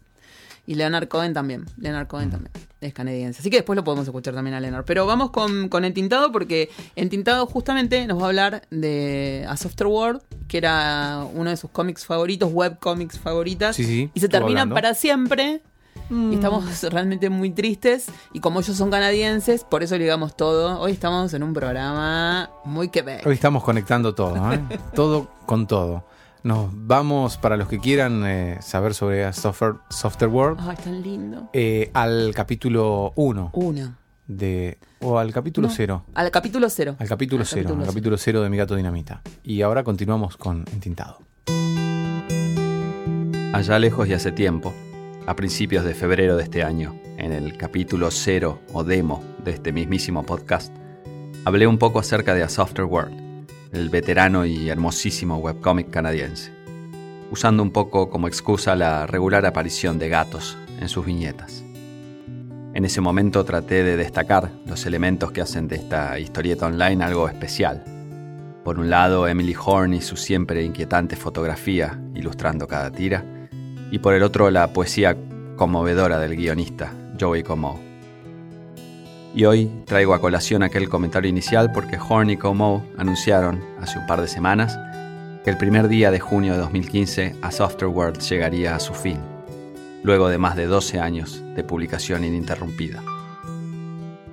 Y Leonard Cohen también. Leonard Cohen también es canadiense. Así que después lo podemos escuchar también a Leonard. Pero vamos con, con Entintado porque Entintado justamente nos va a hablar de A Softer World, que era uno de sus cómics favoritos, web cómics favoritas. Sí, sí, Y se hablando. para siempre. Y estamos realmente muy tristes. Y como ellos son canadienses, por eso ligamos todo. Hoy estamos en un programa muy Quebec. Hoy estamos conectando todo, ¿eh? todo con todo. Nos vamos, para los que quieran eh, saber sobre Software, Software World, Ay, tan lindo. eh, al capítulo 1 Una. de. o al capítulo No, 0. Al capítulo cero. Al capítulo Al 0, capítulo al cero. capítulo 0 de Mi Gato Dinamita. Y ahora continuamos con Entintado. Allá lejos y hace tiempo, a principios de febrero de este año, en el capítulo cero o demo de este mismísimo podcast, hablé un poco acerca de A Softer World, el veterano y hermosísimo webcomic canadiense, usando un poco como excusa la regular aparición de gatos en sus viñetas. En ese momento traté de destacar los elementos que hacen de esta historieta online algo especial. Por un lado, Emily Horn y su siempre inquietante fotografía ilustrando cada tira, y por el otro la poesía conmovedora del guionista Joey Comeau. Y hoy traigo a colación aquel comentario inicial porque Horn y Comeau anunciaron hace un par de semanas que el primer día de junio de 2015 A Softer World llegaría a su fin, luego de más de 12 años de publicación ininterrumpida.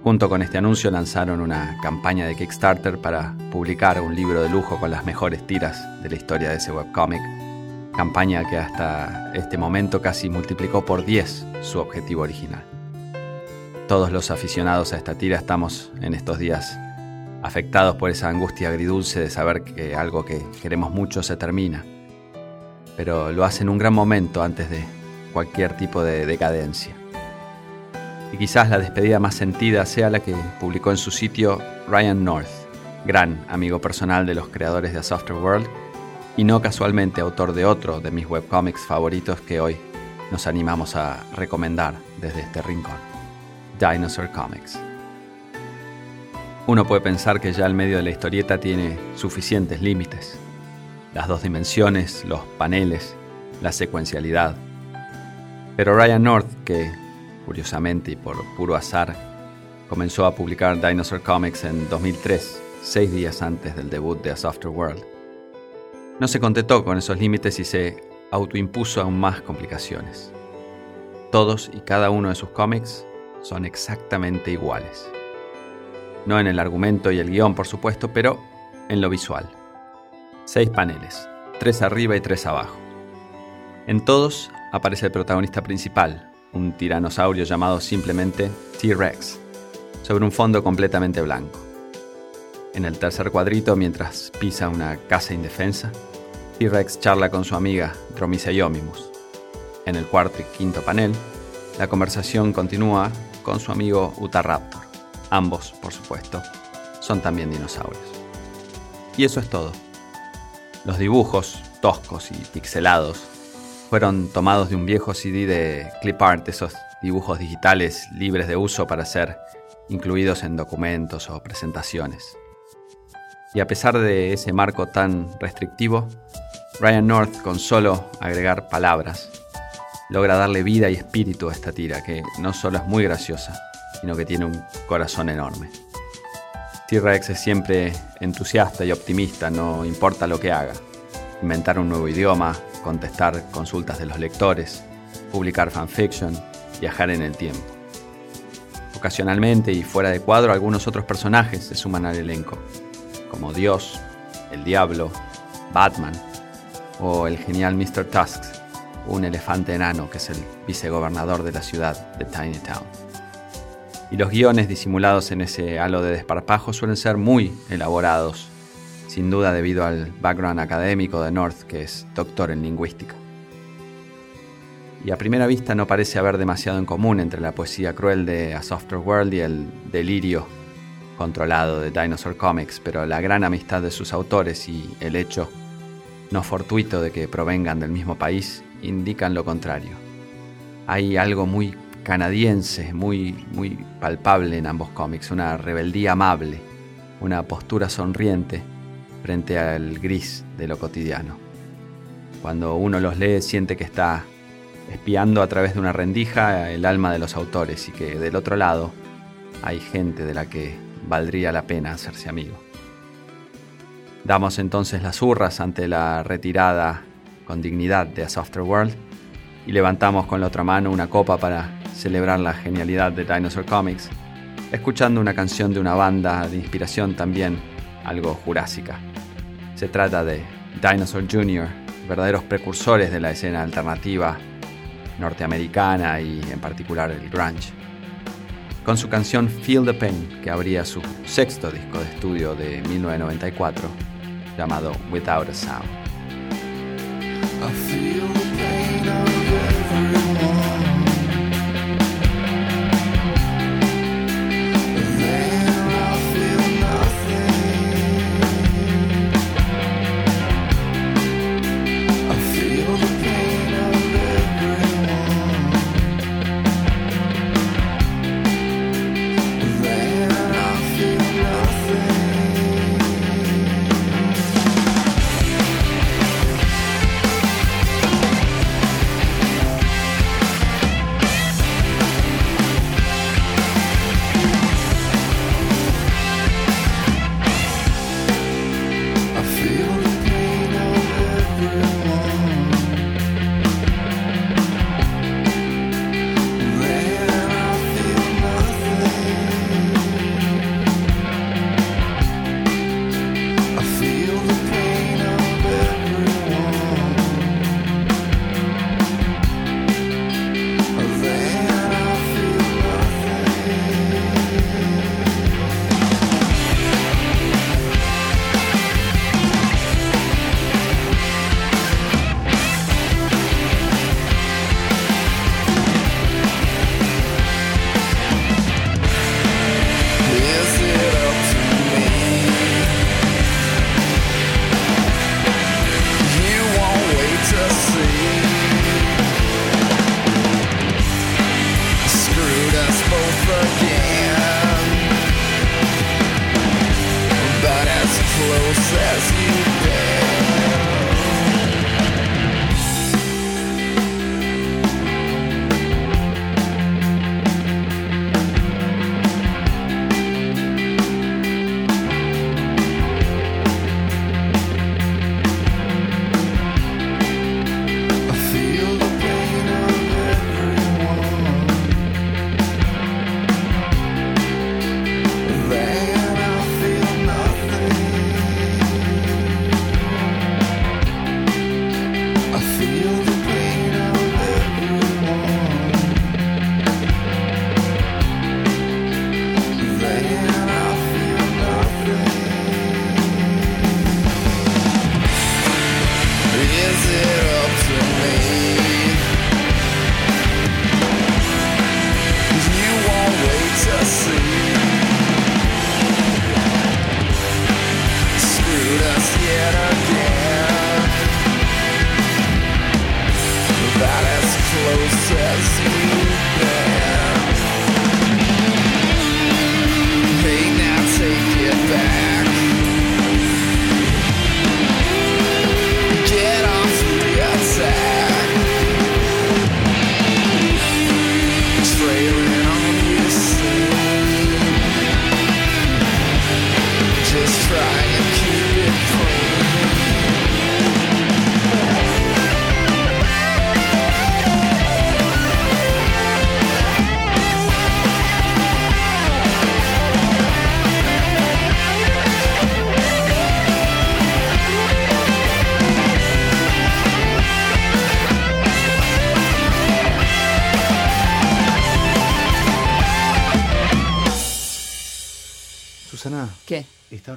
Junto con este anuncio lanzaron una campaña de Kickstarter para publicar un libro de lujo con las mejores tiras de la historia de ese webcomic campaña que hasta este momento casi multiplicó por 10 su objetivo original. Todos los aficionados a esta tira estamos en estos días afectados por esa angustia agridulce de saber que algo que queremos mucho se termina, pero lo hace en un gran momento antes de cualquier tipo de decadencia. Y quizás la despedida más sentida sea la que publicó en su sitio Ryan North, gran amigo personal de los creadores de A Softer World y no casualmente autor de otro de mis webcomics favoritos que hoy nos animamos a recomendar desde este rincón, Dinosaur Comics. Uno puede pensar que ya el medio de la historieta tiene suficientes límites, las dos dimensiones, los paneles, la secuencialidad. Pero Ryan North, que curiosamente y por puro azar, comenzó a publicar Dinosaur Comics en 2003, seis días antes del debut de A Softer World, no se contentó con esos límites y se autoimpuso aún más complicaciones. Todos y cada uno de sus cómics son exactamente iguales. No en el argumento y el guion, por supuesto, pero en lo visual. Seis paneles, tres arriba y tres abajo. En todos aparece el protagonista principal, un tiranosaurio llamado simplemente T-Rex, sobre un fondo completamente blanco. En el tercer cuadrito, mientras pisa una casa indefensa, T-Rex charla con su amiga Dromiceiomimus. En el cuarto y quinto panel, la conversación continúa con su amigo Utahraptor. Ambos, por supuesto, son también dinosaurios. Y eso es todo. Los dibujos, toscos y pixelados, fueron tomados de un viejo CD de clip art, esos dibujos digitales libres de uso para ser incluidos en documentos o presentaciones. Y a pesar de ese marco tan restrictivo, Ryan North, con solo agregar palabras, logra darle vida y espíritu a esta tira, que no solo es muy graciosa, sino que tiene un corazón enorme. T-Rex es siempre entusiasta y optimista, no importa lo que haga. Inventar un nuevo idioma, contestar consultas de los lectores, publicar fanfiction, viajar en el tiempo. Ocasionalmente y fuera de cuadro, algunos otros personajes se suman al elenco, como Dios, el Diablo, Batman o el genial Mr. Tusks, un elefante enano que es el vicegobernador de la ciudad de Tiny Town. Y los guiones disimulados en ese halo de desparpajo suelen ser muy elaborados, sin duda debido al background académico de North, que es doctor en lingüística. Y a primera vista no parece haber demasiado en común entre la poesía cruel de A Softer World y el delirio controlado de Dinosaur Comics, pero la gran amistad de sus autores y el hecho no fortuito de que provengan del mismo país indican lo contrario. Hay algo muy canadiense, muy, muy palpable en ambos cómics, una rebeldía amable, una postura sonriente frente al gris de lo cotidiano. Cuando uno los lee siente que está espiando a través de una rendija el alma de los autores y que del otro lado hay gente de la que valdría la pena hacerse amigo. Damos entonces las hurras ante la retirada con dignidad de A Softer World y levantamos con la otra mano una copa para celebrar la genialidad de Dinosaur Comics, escuchando una canción de una banda de inspiración también algo jurásica. Se trata de Dinosaur Jr., verdaderos precursores de la escena alternativa norteamericana y en particular el grunge con su canción Feel the Pain, que abría su sexto disco de estudio de 1994, llamado Without a Sound.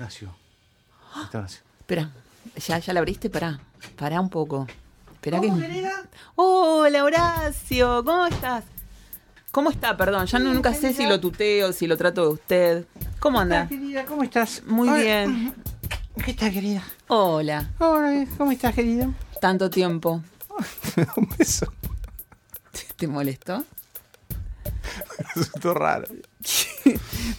Horacio. Está Horacio. Espera, ya, ya la abriste, pará. Pará un poco. Espera que. Hola, Horacio, ¿cómo estás? ¿Cómo está? Perdón, ya no- nunca sé si lo tuteo, si lo trato de usted. ¿Cómo anda? querida? ¿Cómo estás? Muy Hola. bien. ¿Qué tal, querida? Hola, Hola, ¿cómo estás, querida? tanto tiempo. Un beso. ¿Te molestó? Resultó raro.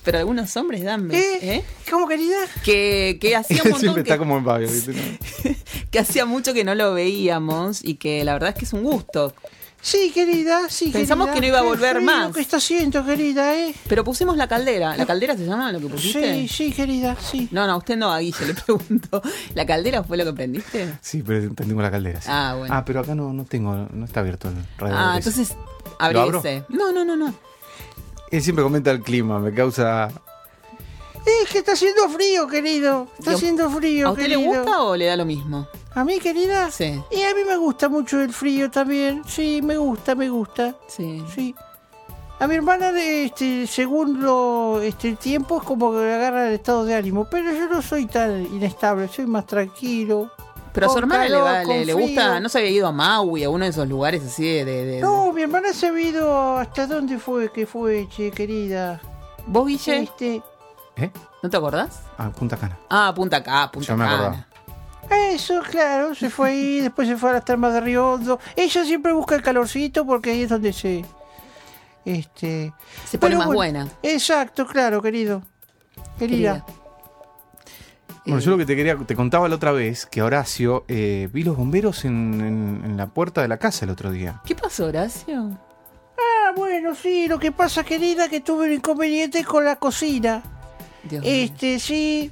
Pero algunos hombres dan besos, ¿Eh? ¿eh? ¿Cómo, querida? Que, que hacía un montón siempre que, está como en Fabio, ¿viste? ¿no? que hacía mucho que no lo veíamos y que la verdad es que es un gusto. Sí, querida, sí, Pensamos querida. que no iba a volver más. que está haciendo, querida, eh? Pero pusimos la caldera. ¿La caldera se llama lo que pusiste? Sí, sí, querida, sí. No, no, usted no, a Guille le pregunto. ¿La caldera fue lo que prendiste? Sí, pero prendimos la caldera. sí. Ah, bueno. Ah, pero acá no, no tengo, no está abierto el radio. Ah, ese. entonces ¿Lo abro? abrirse. No, no, no, no. Él siempre comenta el clima, me causa. Es que está haciendo frío, querido. Está ¿Y a- haciendo frío, ¿A usted querido. le gusta o le da lo mismo? ¿A mí, querida? Sí. Y a mí me gusta mucho el frío también. Sí, me gusta, me gusta. Sí. Sí. A mi hermana, este, según lo, este, el tiempo, es como que le agarra el estado de ánimo. Pero yo no soy tan inestable, soy más tranquilo. Pero a su hermana le, va- le, gusta, no se había ido a Maui, a uno de esos lugares así de... de- de- No, mi hermana se ha ido hasta dónde fue que fue, che, querida. ¿Vos, Guille? Este, ¿Eh? ¿No te acordás? Ah, Punta Cana. Ah, Punta Cana, Punta Yo me Cana. acordaba. eso, claro, se fue ahí, después se fue a las termas de Río Hondo. Ella siempre busca el calorcito porque ahí es donde se... Este... Se pone Pero más bueno, buena. Exacto, claro, querido. Querida. Bueno, Eh, yo lo que te quería, te contaba la otra vez que Horacio eh, vi los bomberos en, en- en la puerta de la casa el otro día. ¿Qué pasó, Horacio? Ah, bueno, sí, lo que pasa, querida, que tuve un inconveniente con la cocina. Dios mío. Este, sí.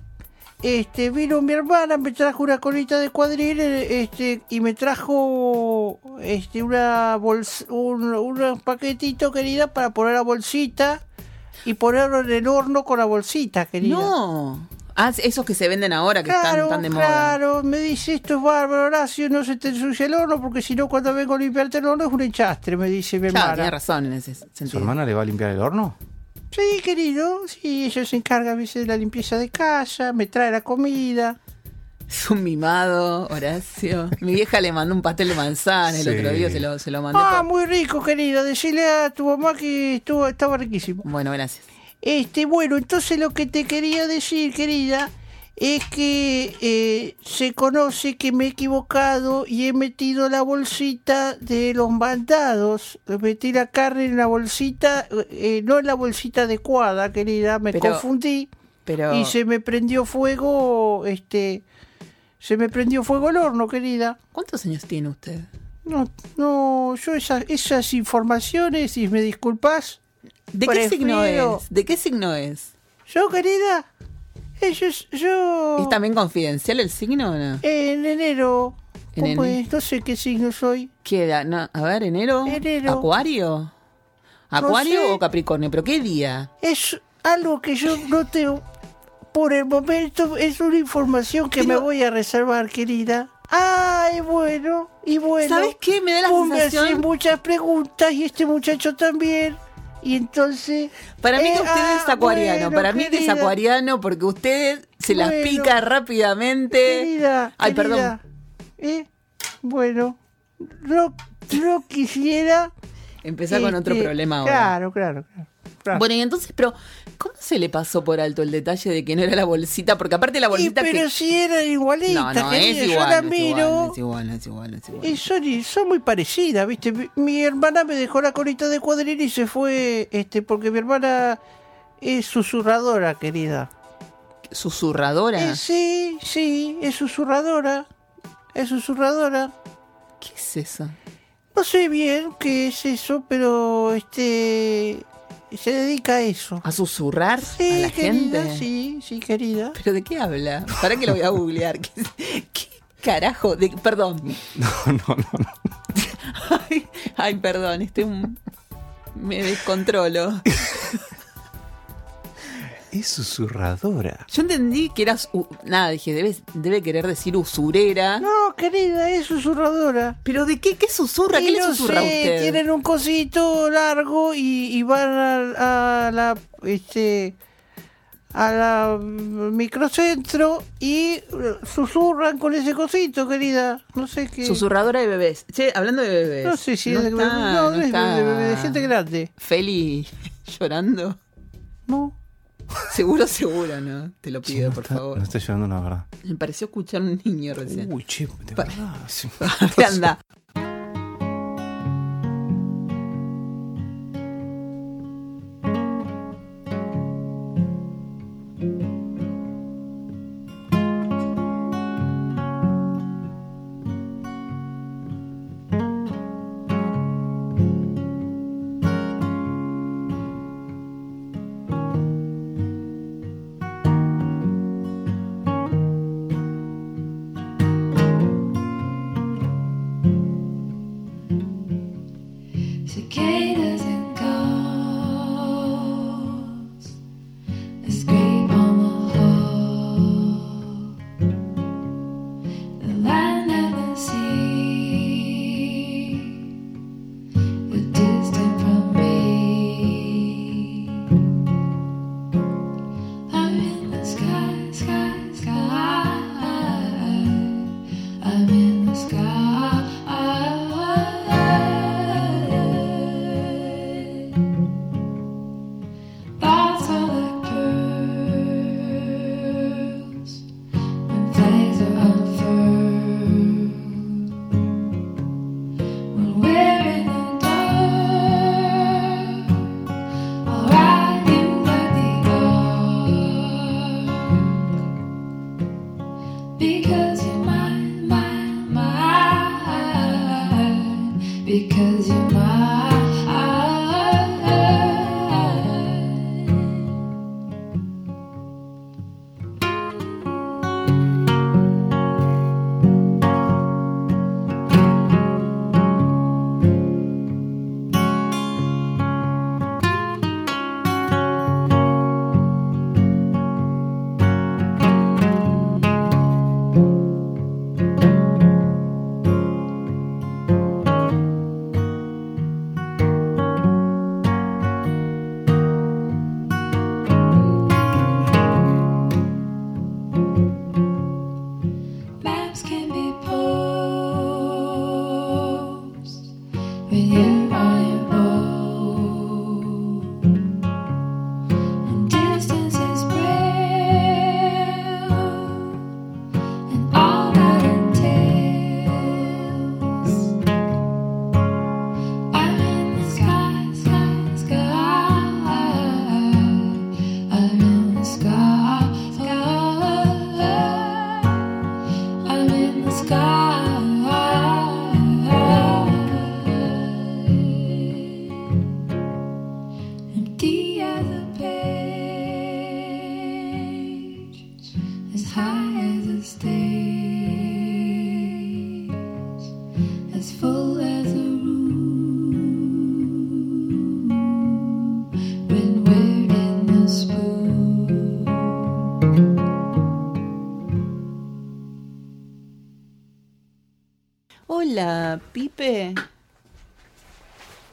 Este, vino mi hermana, me trajo una colita de cuadril, eh, este, y me trajo, este, una bolsa, un, un paquetito, querida, para poner la bolsita y ponerlo en el horno con la bolsita, querida. No. Ah, esos que se venden ahora, que Claro, están tan de moda. claro, me dice esto es bárbaro, Horacio, no se te ensucia el horno, porque si no cuando vengo a limpiarte el horno es un enchastre, me dice mi Claro, hermana. tiene razón en ese sentido. ¿Su hermana le va a limpiar el horno? Sí, querido, sí, ella se encarga a veces de la limpieza de casa, me trae la comida. Es un mimado, Horacio. Mi vieja le mandó un pastel de manzana el Sí. otro día, se lo, se lo mandé. Ah, por- muy rico, querida, decirle a tu mamá que estuvo, estaba riquísimo. Bueno, gracias. Este, bueno, entonces lo que te quería decir, querida, es que eh, se conoce que me he equivocado y he metido la bolsita de los mandados. Metí la carne en la bolsita, eh, no en la bolsita adecuada, querida, me Pero- confundí. Pero. Y se me prendió fuego, este, se me prendió fuego el horno, querida. ¿Cuántos años tiene usted? No, no, yo esas, esas informaciones, si me disculpas, ¿De qué signo Prefiero- es? ¿De qué signo es? yo, querida, ellos, yo, ¿Es también confidencial el signo o no? en enero, En ¿cómo enero. es? no sé qué signo soy. ¿Qué edad? No, a ver, enero. Enero. ¿Acuario? ¿Acuario sé. o Capricornio? ¿Pero qué día? Es algo que yo no tengo, por el momento, es una información que me Pero- voy a reservar, querida. Ay, bueno, y bueno. ¿Sabes qué? Me da la Vos me sensación. muchas preguntas y este muchacho también. Y entonces. Para mí Eh, que usted ah, es acuariano. bueno, para mí que es acuariano porque usted se las Bueno. pica rápidamente. Querida, Ay, querida, ¿eh? Bueno, no, no quisiera. Empezar con otro este, problema ahora. Claro, claro, claro. claro. Bueno, y entonces, pero, ¿cómo se le pasó por alto el detalle de que no era la bolsita? Porque aparte la bolsita pero que... si eran igualitas, No, no, querida, es yo igual, la no es miro. es igual, es igual, es igual. Y son, son muy parecidas, ¿viste? Mi, mi hermana me dejó la colita de cuadril y se fue, este, porque mi hermana es susurradora, querida. ¿Susurradora? Eh, sí, sí, es susurradora. Es susurradora. ¿Qué es eso? No sé bien qué es eso, pero este se dedica a eso. ¿A susurrar Sí, a la querida, gente? sí, sí, querida. ¿Pero de qué habla? ¿Para que lo voy a googlear? ¿Qué, qué carajo? De, perdón. No, no, no. no. Ay, ay, perdón, estoy un- me descontrolo. Es susurradora. Yo entendí que eras... Nada, dije, debe, debe querer decir usurera. No, querida, es susurradora. ¿Pero de qué? ¿Qué susurra? ¿Qué le no susurra a sé, usted? Tienen un cosito largo y, y van a, a la este a la mm, microcentro y eh, susurran con ese cosito, querida. No sé qué. Susurradora de bebés. Che, hablando de bebés. No sé si no es de, está- no, no es está de, de- de gente grande. Feli llorando. No. Seguro, seguro, ¿no? Te lo pido, no por está, favor. No está llevando la verdad. Me pareció escuchar un niño recién. Uy, che, de verdad. sí. ¿Qué anda?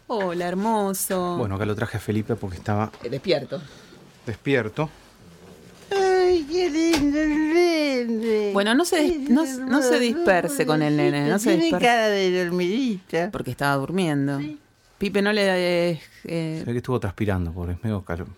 Hola, hermoso. Bueno, acá lo traje a Felipe porque estaba Eh, Despierto. despierto. Ay, qué lindo el nene. Bueno, no se des- no- no se disperse con el nene, no se Tiene disperse. cara de dormidita. Porque estaba durmiendo. Pipe, no le... eh, Se ve que estuvo transpirando, pobre, es medio calor.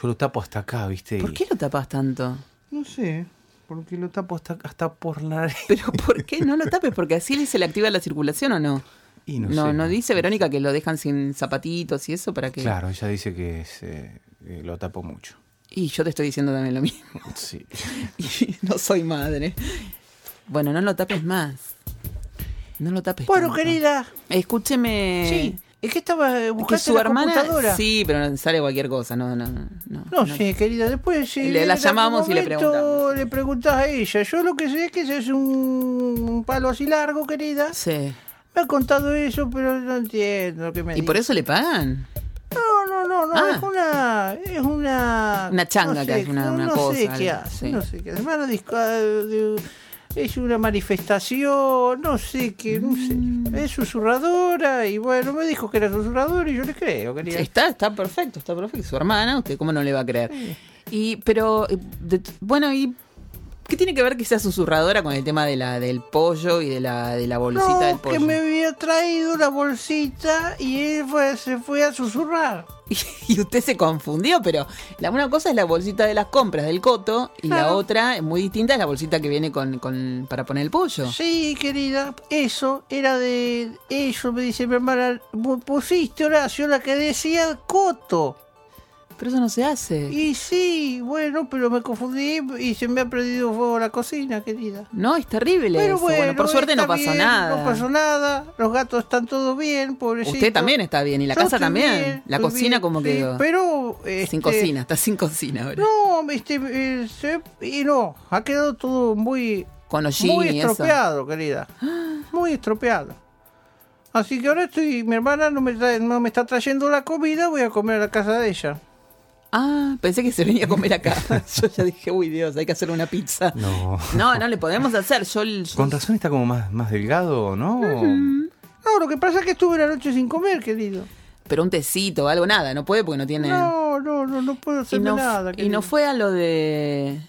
Yo lo tapo hasta acá, ¿viste? ¿Por Y- qué lo tapas tanto? No sé, porque lo tapo hasta, hasta por la... Pero ¿por qué no lo tapes? Porque así se le activa la circulación o no. Y no, No, sé. no dice Verónica que lo dejan sin zapatitos y eso para que. Claro, ella dice que se- eh, lo tapo mucho. Y yo te estoy diciendo también lo mismo. Sí. Y no soy madre. Bueno, no lo tapes más. No lo tapes. Bueno, tanto. querida, Escúcheme. sí, es que estaba que buscando su la hermana. computadora. Sí, pero sale cualquier cosa. No, no, no. No, no. sé, querida, después si Le- la llamamos y le preguntamos. Le preguntás a ella. Yo lo que sé es que ese es un, un palo así largo, querida. Sí. Me ha contado eso, pero no entiendo lo que me ¿Y por dice. eso le pagan? No, no, no, no, Ah. es una... Es una... Una changa no que sé, hace, una- no, una no cosa, sé qué hace, sí. no sé qué hace. Van a disco- de- Es una manifestación, no sé qué, no Mm. sé. Es susurradora y bueno, me dijo que era susurradora y yo le creo, querida. Está, está perfecto, está perfecto. Su hermana, ¿usted cómo no le va a creer? Y, pero, eh, de- bueno, ¿y qué tiene que ver que sea susurradora con el tema de la, del pollo y de la, de la bolsita del No, pollo? que me había traído la bolsita y él fue- se fue a susurrar. Y usted se confundió, pero la, una cosa es la bolsita de las compras del coto y la otra, muy distinta, es la bolsita que viene con, con para poner el pollo. Sí, querida, eso era de... Eso me dice mi hermana, "Pu- pusiste Horacio la que decía Coto. Pero eso no se hace. Y sí, bueno, pero me confundí y se me ha prendido fuego la cocina, querida. No, es terrible Pero eso. Bueno, por suerte no pasó bien, nada. No pasó nada, los gatos están todos bien, pobrecito. Usted también está bien y la Yo casa también. bien, la cocina bien, como sí, quedó. Pero... Sin este, cocina, está sin cocina ahora. No, este, eh, se- y no, ha quedado todo muy, Con muy eso. estropeado, querida. Muy estropeado. Así que ahora estoy, mi hermana no me, trae- no me está trayendo la comida, voy a comer a la casa de ella. Ah, pensé que se venía a comer acá. Yo ya dije, uy Dios, hay que hacer una pizza. No. No, no le podemos hacer. Yo, yo- Con razón está como más, más delgado, ¿no? No, lo que pasa es que estuve la noche sin comer, querido. Pero un tecito, algo, nada. No puede porque no tiene. No, no, no, no puedo no, nada. y no fue a lo de.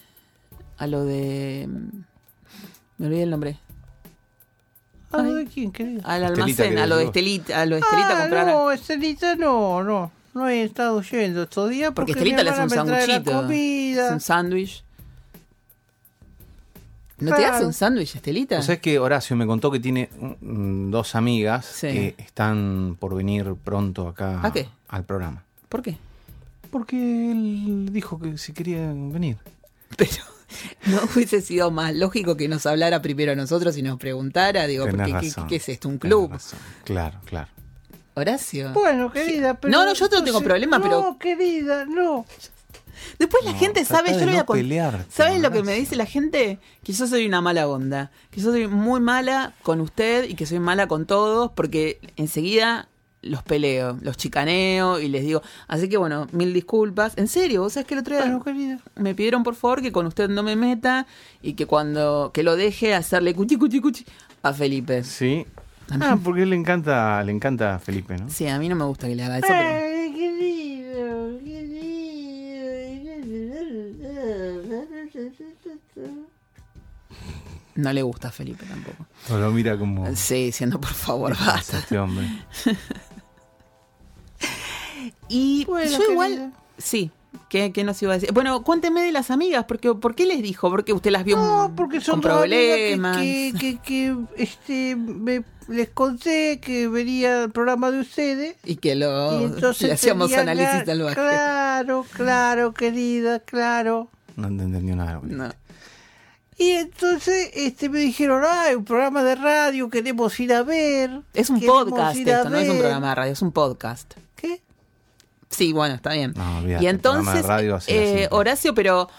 A lo de. Me olvidé el nombre. ¿A lo de quién, querido? Al almacén, a lo de. Estelita, a lo de Estelita ah, comprar. no, Estelita no, no. No he estado yendo estos días porque porque, Estelita le hace un sanguchito. un sándwich. ¿No te hace un sándwich, Estelita? O sea, es que Horacio me contó que tiene dos amigas Sí. que están por venir pronto acá ¿A qué? al programa. ¿Por qué? Porque él dijo que si querían venir. Pero no hubiese sido más lógico que nos hablara primero a nosotros y nos preguntara, digo, porque, ¿qué, es esto? ¿Un club? Claro, claro. Horacio. Bueno, querida, pero... No, no, yo no tengo problema, no, pero- querida, no. Después la No, gente sabe, yo le voy no a pelearte, ¿Sabes lo que me dice la gente? Que yo soy una mala onda. Que yo soy muy mala con usted y que soy mala con todos porque enseguida los peleo, los chicaneo y les digo. Así que bueno, mil disculpas. En serio, vos sabés que el otro día Bueno, querida. me pidieron por favor que con usted no me meta y que cuando que lo deje hacerle cuchi cuchi cuchi a Felipe. Sí. Ah, porque le encanta, le encanta a Felipe, ¿no? Sí, a mí no me gusta que le haga eso, pero querido. no le gusta a Felipe tampoco. O lo mira como Sí, diciendo por favor, basta. este hombre. Y Bueno, yo igual, querida. sí, ¿qué, qué nos iba a decir? Bueno, cuénteme de las amigas, porque ¿por qué les dijo? Porque usted las vio No, porque son con problemas. que, que, que, que, este, me- les conté que venía el programa de ustedes. Y que lo y entonces le hacíamos análisis salvaje. Claro, claro, querida, claro. No entendió nada. No. Y entonces este, me dijeron, ay, un programa de radio, queremos ir a ver. Es un podcast esto, no es un ver". programa de radio, es un podcast. Sí, bueno, está bien. No, y entonces, radio eh. Horacio, pero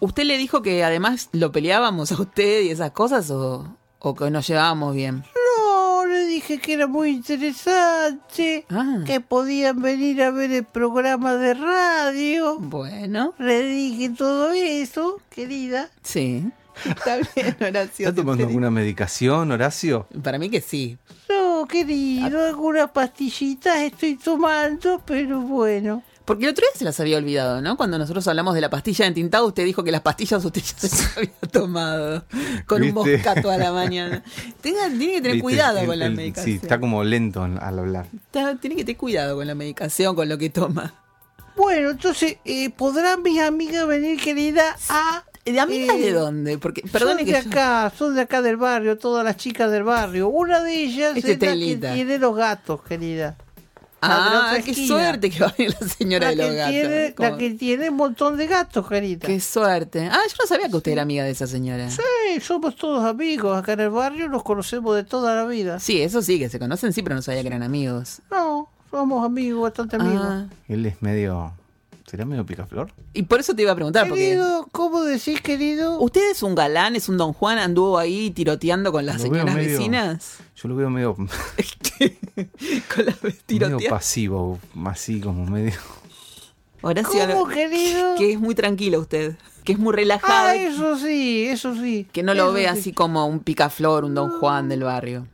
¿usted le dijo que además lo peleábamos a usted y esas cosas o, o que nos llevábamos bien? No, le dije que era muy interesante, Ah. que podían venir a ver el programa de radio. Bueno, Le dije todo eso, querida. sí. Está bien, Horacio. ¿Está tomando alguna medicación, Horacio? Para mí que sí. No, querido, algunas pastillitas estoy tomando, pero bueno. Porque el otro día se las había olvidado, ¿no? Cuando nosotros hablamos de la pastilla de tintado, usted dijo que las pastillas usted ya se las había tomado. Con un moscato a la mañana. Tenga, tiene que tener ¿Viste? cuidado El- con la el- medicación. Sí, está como lento en- al hablar. Está- tiene que tener cuidado con la medicación, con lo que toma. Bueno, entonces, eh, ¿podrán mis amigas venir, querida, a... ¿De amigas eh, de dónde? Porque, perdone son que de yo- acá, son de acá del barrio, todas las chicas del barrio. Una de ellas Este es la que telita. tiene los gatos, querida. Ah, otra qué esquina. suerte que va a venir la señora La de los que, gatos. tiene, la que tiene un montón de gatos, querida. Qué suerte. Ah, yo no sabía que usted era amiga de esa señora. Sí, somos todos amigos. Acá en el barrio nos conocemos de toda la vida. Sí, eso sí, que se conocen, sí, pero no sabía que eran amigos. No, somos amigos, bastante amigos. Ah, Él es medio. ¿Será medio picaflor? y por eso te iba a preguntar, porque Querido, ¿cómo decís, querido? usted es un galán, es un don Juan, anduvo ahí tiroteando con las Lo señoras medio- vecinas. Yo lo veo medio, con las medio pasivo, así como medio. Horacio, ¿Cómo, querido? que es muy tranquilo usted, que es muy relajado, Ah, eso sí, eso sí. que no lo ve sí. así como un picaflor, un don Juan del barrio.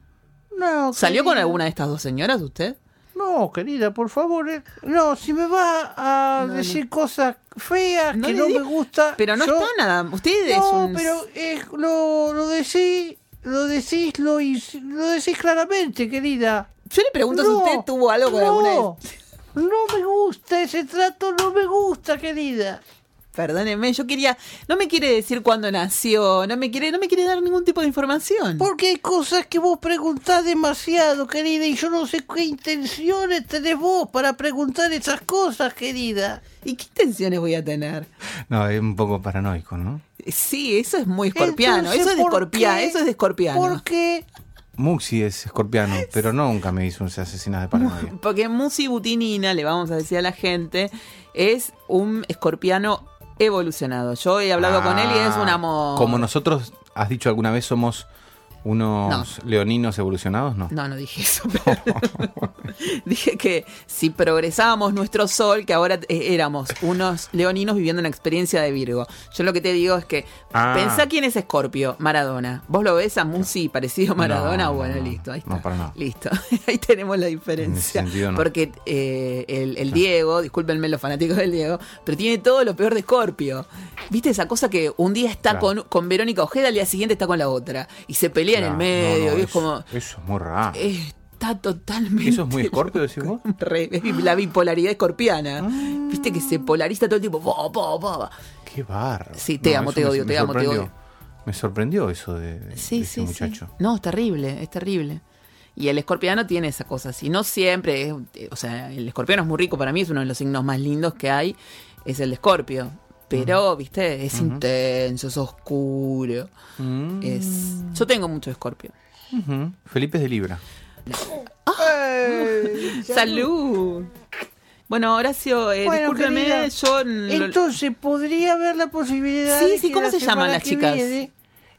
No, ¿Salió con alguna de estas dos señoras usted? No, querida, por favor. eh. No, si me va a decir cosas feas No que no me gusta. Pero no yo- está nada. Usted es No, un. pero eh, lo, lo decís, lo decís, lo, lo decís claramente, querida. Yo le pregunto si usted tuvo algo con alguna. No me gusta ese trato, no me gusta, querida. Perdóneme, yo quería. No me quiere decir cuándo nació, no me quiere, no me quiere dar ningún tipo de información. Porque hay cosas que vos preguntás demasiado, querida, y yo no sé qué intenciones tenés vos para preguntar esas cosas, querida. ¿Y qué intenciones voy a tener? No, es un poco paranoico, ¿no? Sí, eso es muy escorpiano. Entonces, eso es de ¿por escorpiano. Eso es de escorpiano. Porque Muxi es escorpiano, pero nunca me hizo esas asesinas de paranoia. Porque Musi Butinina, le vamos a decir a la gente, es un escorpiano evolucionado. Yo he hablado con él y es un Ah, amor. Como nosotros, has dicho alguna vez, somos unos leoninos evolucionados, ¿no? No, no dije eso, pero dije que si progresábamos nuestro sol, que ahora eh, éramos unos leoninos viviendo una experiencia de Virgo. Yo lo que te digo es que Ah. pensá quién es Escorpio, Maradona. ¿Vos lo ves a Musi parecido a Maradona? No, bueno, no, listo, ahí está. no, para nada. Listo, ahí tenemos la diferencia. Sentido. Porque eh, el, el Diego, discúlpenme los fanáticos del Diego, pero tiene todo lo peor de Escorpio. ¿Viste esa cosa que un día está Claro. con, con Verónica Ojeda, al día siguiente está con la otra? Y se pelea en el medio, no, no, y es eso- como... Eso es muy raro. Está totalmente. ¿Eso es muy escorpio, decís vos? La bipolaridad escorpiana. Ah. Viste que se polariza todo el tiempo. Bo, bo, bo. Qué barro. Sí, te amo, te odio, me te amo, te odio. Me sorprendió eso de, de Sí, ese sí, muchacho. sí. No, es terrible, es terrible. Y el escorpiano tiene esa cosa. Si no siempre, es- eh, o sea, el escorpiano es muy rico para mí, es uno de los signos más lindos que hay, es el de escorpio. Pero, viste, es intenso, es oscuro. Mm. Es... Yo tengo mucho escorpio. Felipe es de Libra. Ay, ¡Salud! Bueno, Horacio, eh, Bueno, discúlpeme, querida, yo... lo- Entonces, ¿podría haber la posibilidad Sí, de sí, que ¿cómo la se llaman las chicas? viene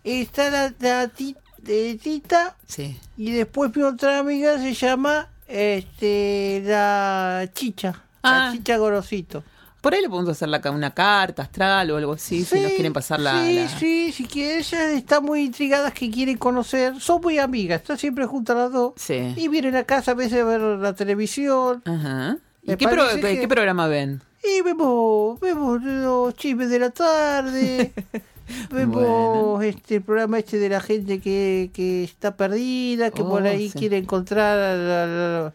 Está la, la ti- eh, Tita Sí. y después mi otra amiga se llama este la Chicha. Ah. La Chicha Gorosito. Por ahí le podemos hacer la una carta astral o algo así, si nos quieren pasar la... Sí, la- sí, si quieren, ellas están muy intrigadas que quieren conocer. Son muy amigas, están siempre juntas las dos. Sí. Y vienen a casa a veces a ver la televisión. Ajá. ¿Y qué, pro- qué- que- qué programa ven? Y vemos, vemos los chismes de la tarde. vemos Bueno. este el programa este de la gente que, que está perdida, que por Oh, ahí sí. quiere encontrar a la- la- la-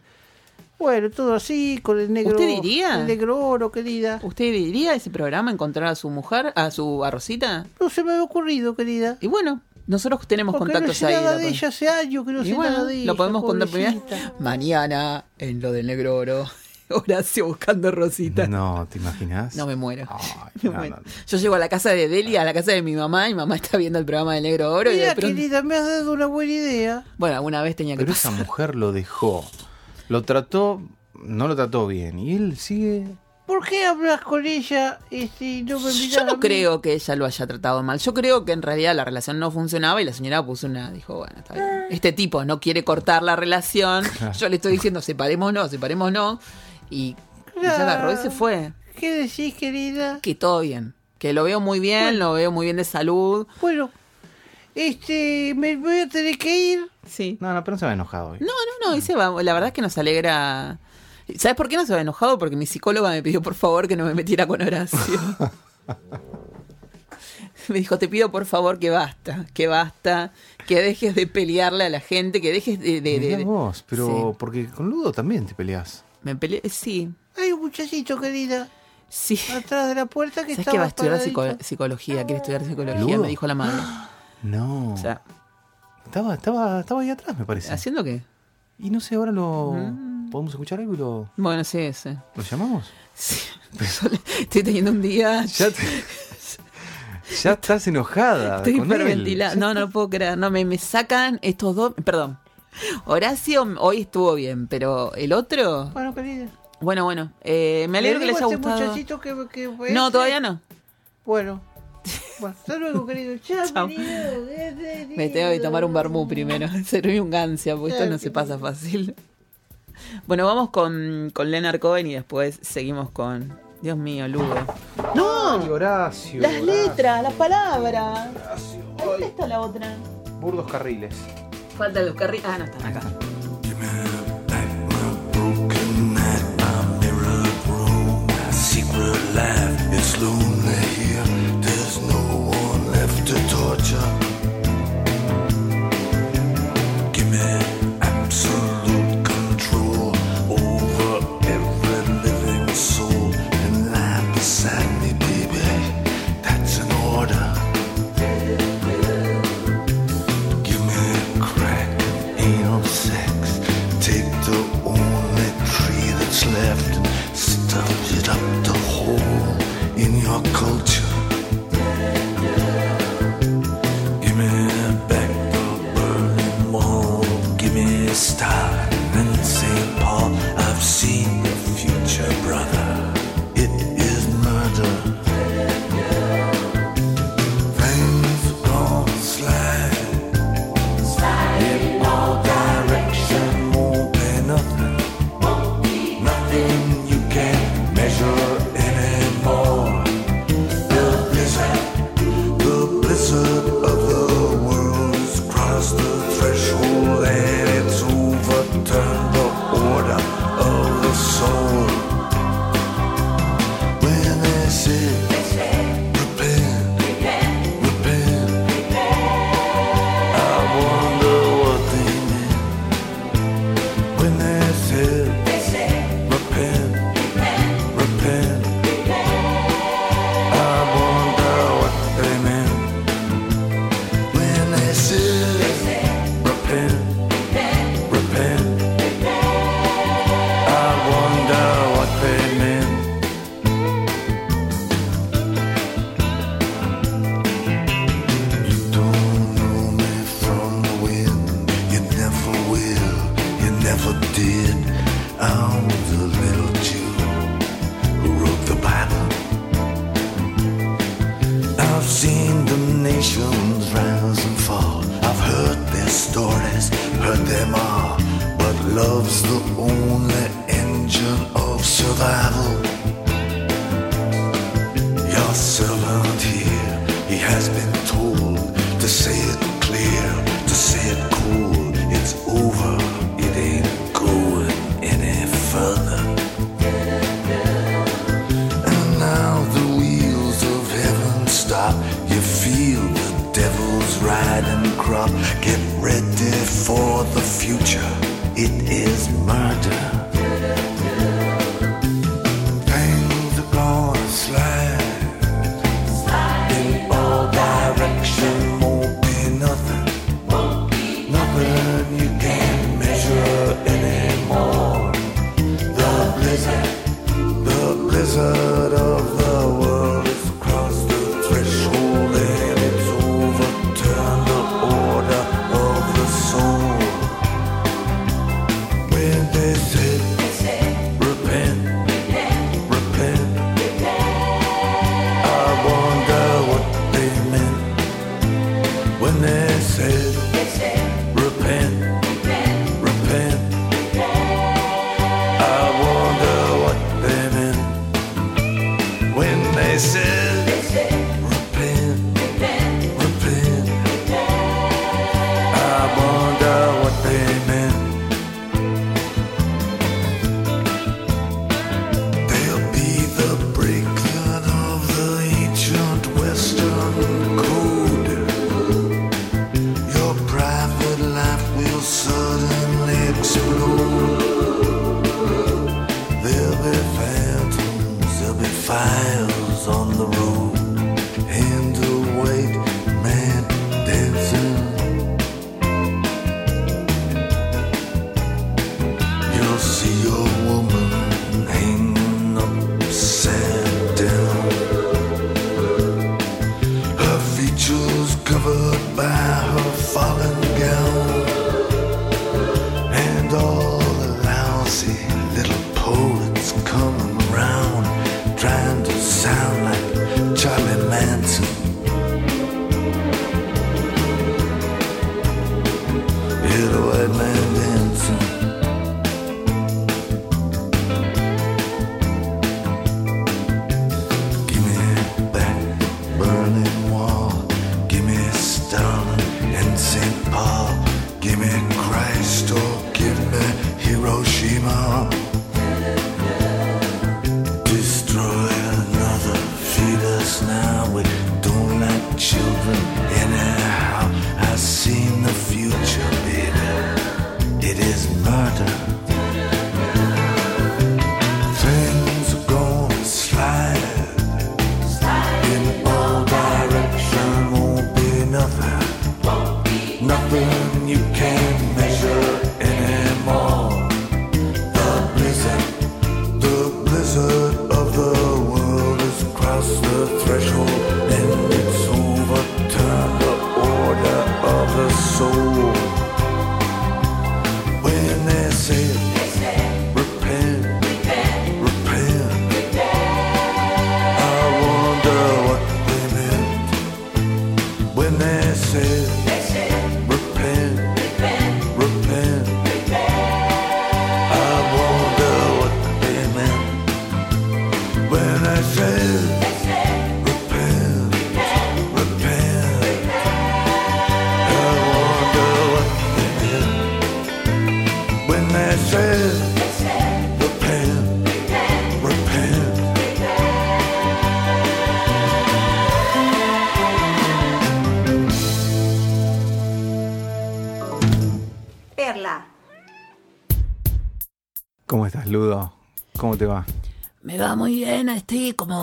bueno, todo así, con el negro. ¿Usted diría? El negro oro, querida. ¿Usted diría ese programa encontrar a su mujer, a su a Rosita? No se me había ocurrido, querida. Y bueno, nosotros tenemos Porque no contactos sé ahí. nada de ella hace años que no sé bueno, nada de ella. lo podemos contar primero. Mañana en lo del negro oro. Horacio buscando a Rosita. No, No, ¿te imaginas? me muero. Ay, Me no, muero. no. Yo llego a la casa de Delia, a la casa de mi mamá, y mi mamá está viendo el programa del negro oro. y de Mira, pronto- querida, me has dado una buena idea. Bueno, alguna vez tenía que Pero esa mujer lo dejó. Lo trató, no lo trató bien. Y él sigue. ¿Por qué hablas con ella y no me Yo a no mí? creo que ella lo haya tratado mal. Yo creo que en realidad la relación no funcionaba y la señora puso una. Dijo, bueno, está bien. Este tipo no quiere cortar la relación. Yo le estoy diciendo, separémonos, separémonos. Y, y se agarró y se fue. ¿Qué decís, querida? Que todo bien. Que lo veo muy bien, lo veo muy bien de salud. Bueno, este, me voy a tener que ir. Sí. No, no, pero no se va enojado hoy. No, no, no, y se va. La verdad es que nos alegra. ¿Sabes por qué no se va enojado? Porque mi psicóloga me pidió por favor que no me metiera con Horacio. me dijo, te pido por favor que basta, que basta, que dejes de pelearle a la gente, que dejes de... de, de, de... Vos, pero porque con Ludo también te peleas. Me peleé, sí. Hay un muchachito, querida. Sí. Atrás de la puerta que ¿Sabes que va a estudiar psico psicología? Quiere estudiar psicología, me dijo la madre. No. O sea. Estaba, estaba, estaba ahí atrás, me parece. ¿Haciendo qué? Y no sé, ahora lo. Mm. ¿Podemos escuchar algo y lo. Bueno, sí, sí. ¿Lo llamamos? Sí. Estoy teniendo un día. Ya te... Ya estás enojada. Estoy hiperventilada. No, no puedo creer. No, me, me sacan estos dos. Perdón. Horacio hoy estuvo bien, pero el otro. Bueno, querida. Bueno, bueno. Eh, me alegro que les haya gustado. Que, que no, todavía no. Bueno. Bueno, querido. Chao. Me tengo que tomar un vermú primero. Servir un gancia, porque esto no se pasa fácil. Bueno, vamos con, con Leonard Cohen y después seguimos con. Dios mío, Lugo. ¡No! Ay, Horacio. Las letras, las palabras. ¿Dónde está la otra? Burdos carriles. Faltan los carriles. Ah, no están acá. up.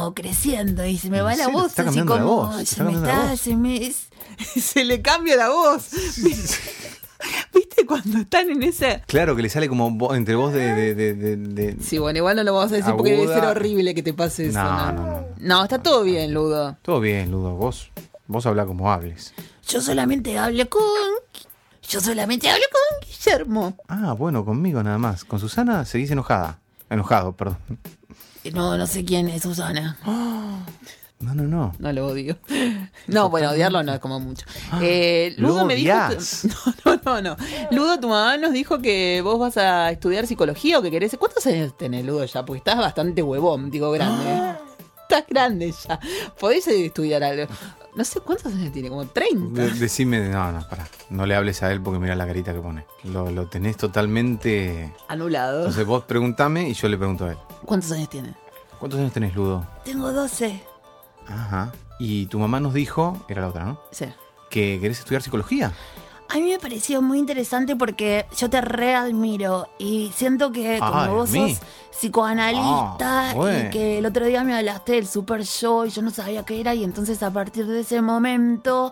Como creciendo y se me ¿En va la voz Está así la como voz, se está me cambiando la está, voz. se me Se le cambia la voz. ¿Viste cuando están en esa? Claro que le sale como vo- entre voz de. de, de, de- de- Sí, bueno, igual no lo vamos a decir porque debe ser horrible que te pase eso. No, No, no, no. No, está todo bien, Ludo. Todo bien, Ludo. Vos, vos habla como hables. Yo solamente hablo con yo solamente hablo con Guillermo. Ah, bueno, conmigo nada más. Con Susana seguís enojada. Enojado, perdón. No, no sé quién es Susana. No, no, no. No lo odio. No, bueno, odiarlo no es como mucho. Eh, lo Ludo me dijo. No, no, no, no. Ludo, tu mamá nos dijo que vos vas a estudiar psicología o que querés. ¿Cuántos años tenés, Ludo, ya? Porque estás bastante huevón, digo, grande. Estás grande ya. Podés estudiar algo. No sé cuántos años tiene, como 30. De- decime, no, no, pará. No le hables a él porque mira la carita que pone. Lo, lo tenés totalmente. Anulado. Entonces vos preguntame y yo le pregunto a él. ¿Cuántos años tiene? ¿Cuántos años tenés, Ludo? Tengo 12. Ajá. Y tu mamá nos dijo, era la otra, ¿no? Sí. Que querés estudiar psicología. A mí me pareció muy interesante porque yo te readmiro y siento que como Ay, vos mí. sos psicoanalista Ah, y que el otro día me hablaste del super show y yo no sabía qué era y entonces a partir de ese momento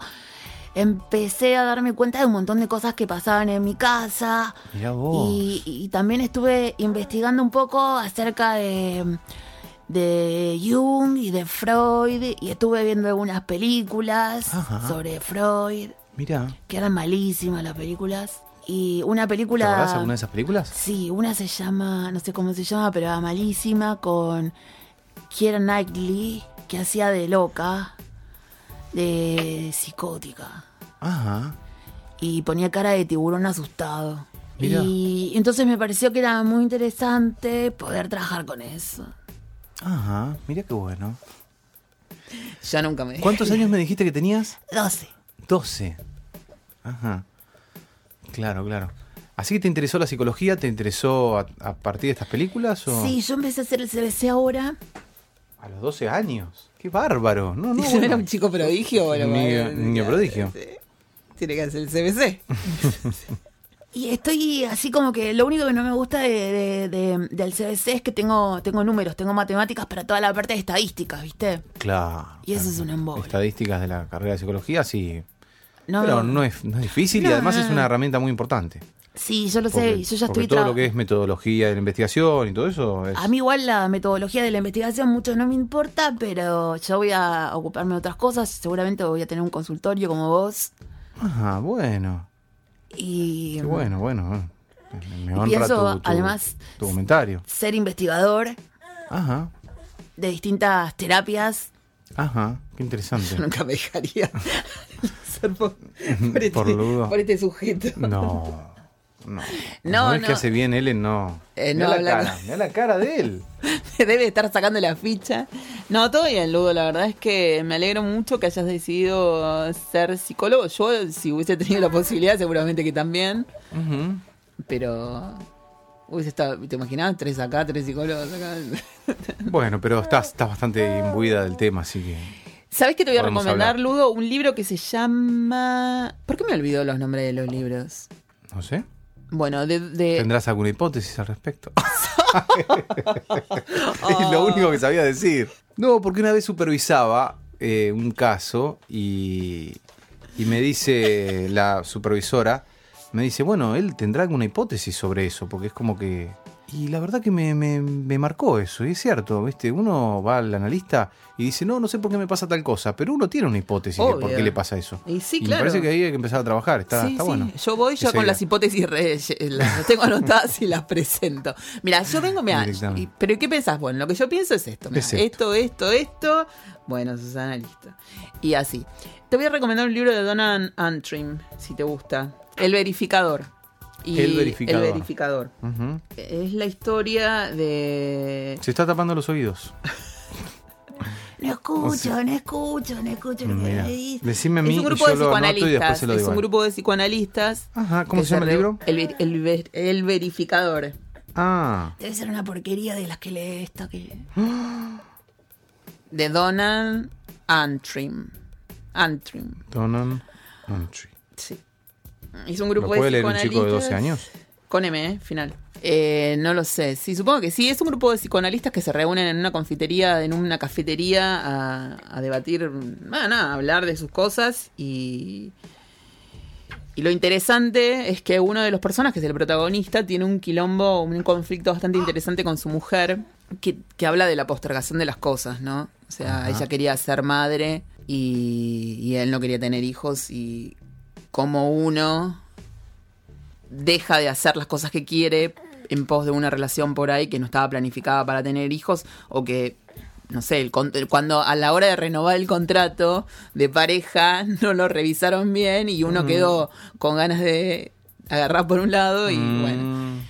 empecé a darme cuenta de un montón de cosas que pasaban en mi casa Mirá vos. y, y también estuve investigando un poco acerca de, de Jung y de Freud y estuve viendo algunas películas Ajá. sobre Freud Mira. que eran malísimas las películas. Y una ¿Te película. acordás alguna de esas películas? Sí, una se llama, no sé cómo se llama, pero era malísima con Keira Knightley, que hacía de loca, de psicótica. Ajá. Y ponía cara de tiburón asustado. Mirá. Y entonces me pareció que era muy interesante poder trabajar con eso. Ajá. Mira qué bueno. Ya nunca me ¿Cuántos años me dijiste que tenías? 12. 12. Ajá. Claro, claro. ¿Así que te interesó la psicología? ¿Te interesó a, a partir de estas películas? O Sí, yo empecé a hacer el CBC ahora. A los 12 años. ¡Qué bárbaro! No, no. ¿Y yo bueno. era un chico prodigio? Bueno, Niño- prodigio. Tiene que hacer el CBC. Y estoy así como que lo único que no me gusta de, de- de- del CBC es que tengo, tengo números, tengo matemáticas para toda la parte de estadísticas, ¿viste? Claro. Y eso claro. es un embole. Estadísticas de la carrera de psicología, sí. No, Pero no es, no es difícil y además es una herramienta muy importante. Sí, yo lo sé, Porque, yo ya estoy todo lo que es metodología de la investigación y todo eso es... A mí igual la metodología de la investigación mucho no me importa, pero yo voy a ocuparme de otras cosas, seguramente voy a tener un consultorio como vos Ah, bueno. y Qué bueno, bueno. Me, me honra pienso, tu, tu- además- tu comentario. ser investigador Ajá, de distintas terapias. Ajá. Qué interesante. Yo nunca me dejaría ser por, por este, Por este sujeto. No. No. No, es no. que hace bien él no. Eh, no la cara, mirá la cara de él. Debe estar sacando la ficha. No, todo bien, Ludo. La verdad es que me alegro mucho que hayas decidido ser psicólogo. Yo, si hubiese tenido la posibilidad, seguramente que también. Pero está, ¿te imaginas? Tres acá, tres psicólogos acá. Bueno, pero estás, estás bastante imbuida del tema, así que. ¿Sabes qué te voy a recomendar, hablar. Ludo? Un libro que se llama... ¿Por qué me olvidó los nombres de los libros? No sé. Bueno, de... de- ¿Tendrás alguna hipótesis al respecto? es lo único que sabía decir. No, porque una vez supervisaba eh, un caso y, y me dice la supervisora, me dice, bueno, él tendrá alguna hipótesis sobre eso, porque es como que... Y la verdad que me, me- me marcó eso, y es cierto, ¿viste? Uno va al analista y dice, no, no sé por qué me pasa tal cosa, pero uno tiene una hipótesis de por Obvio. qué le pasa eso. Y sí, me claro. parece que ahí hay que empezar a trabajar, está, sí, está sí. bueno. Yo voy ya con las hipótesis, re- las tengo anotadas y las presento. Mira, yo vengo, mira, pero ¿qué pensás? Bueno, lo que yo pienso es esto. mirá, Es esto. esto, esto, esto. Bueno, Susana, listo. Y así. Te voy a recomendar un libro de Donald Antrim, si te gusta. El verificador. Y El verificador. El verificador. Es la historia de... Se está tapando los oídos. No escucho, no escucho, no escucho lo que me decime a mí Es un grupo de psicoanalistas. Es un grupo de psicoanalistas. Ajá, ¿cómo se llama el libro? El verificador. Ah, Debe ser una porquería de las que lee esto que... De Donald Antrim. Antrim. Donald Antrim. Sí. Es un ¿Lo grupo puede de leer un chico de 12 psicoanalistas- años? Con M, ¿eh? final. Eh, no lo sé. Sí, supongo que sí. Es un grupo de psicoanalistas que se reúnen en una confitería, en una cafetería, a, a debatir, nada, nada, a hablar de sus cosas. Y, y lo interesante es que uno de los personajes, el protagonista, tiene un quilombo, un conflicto bastante interesante con su mujer, que, que habla de la postergación de las cosas, ¿no? O sea, ella quería ser madre y, y él no quería tener hijos y como uno deja de hacer las cosas que quiere en pos de una relación por ahí que no estaba planificada para tener hijos o que no sé, el cuando a la hora de renovar el contrato de pareja no lo revisaron bien y uno quedó con ganas de agarrar por un lado y bueno,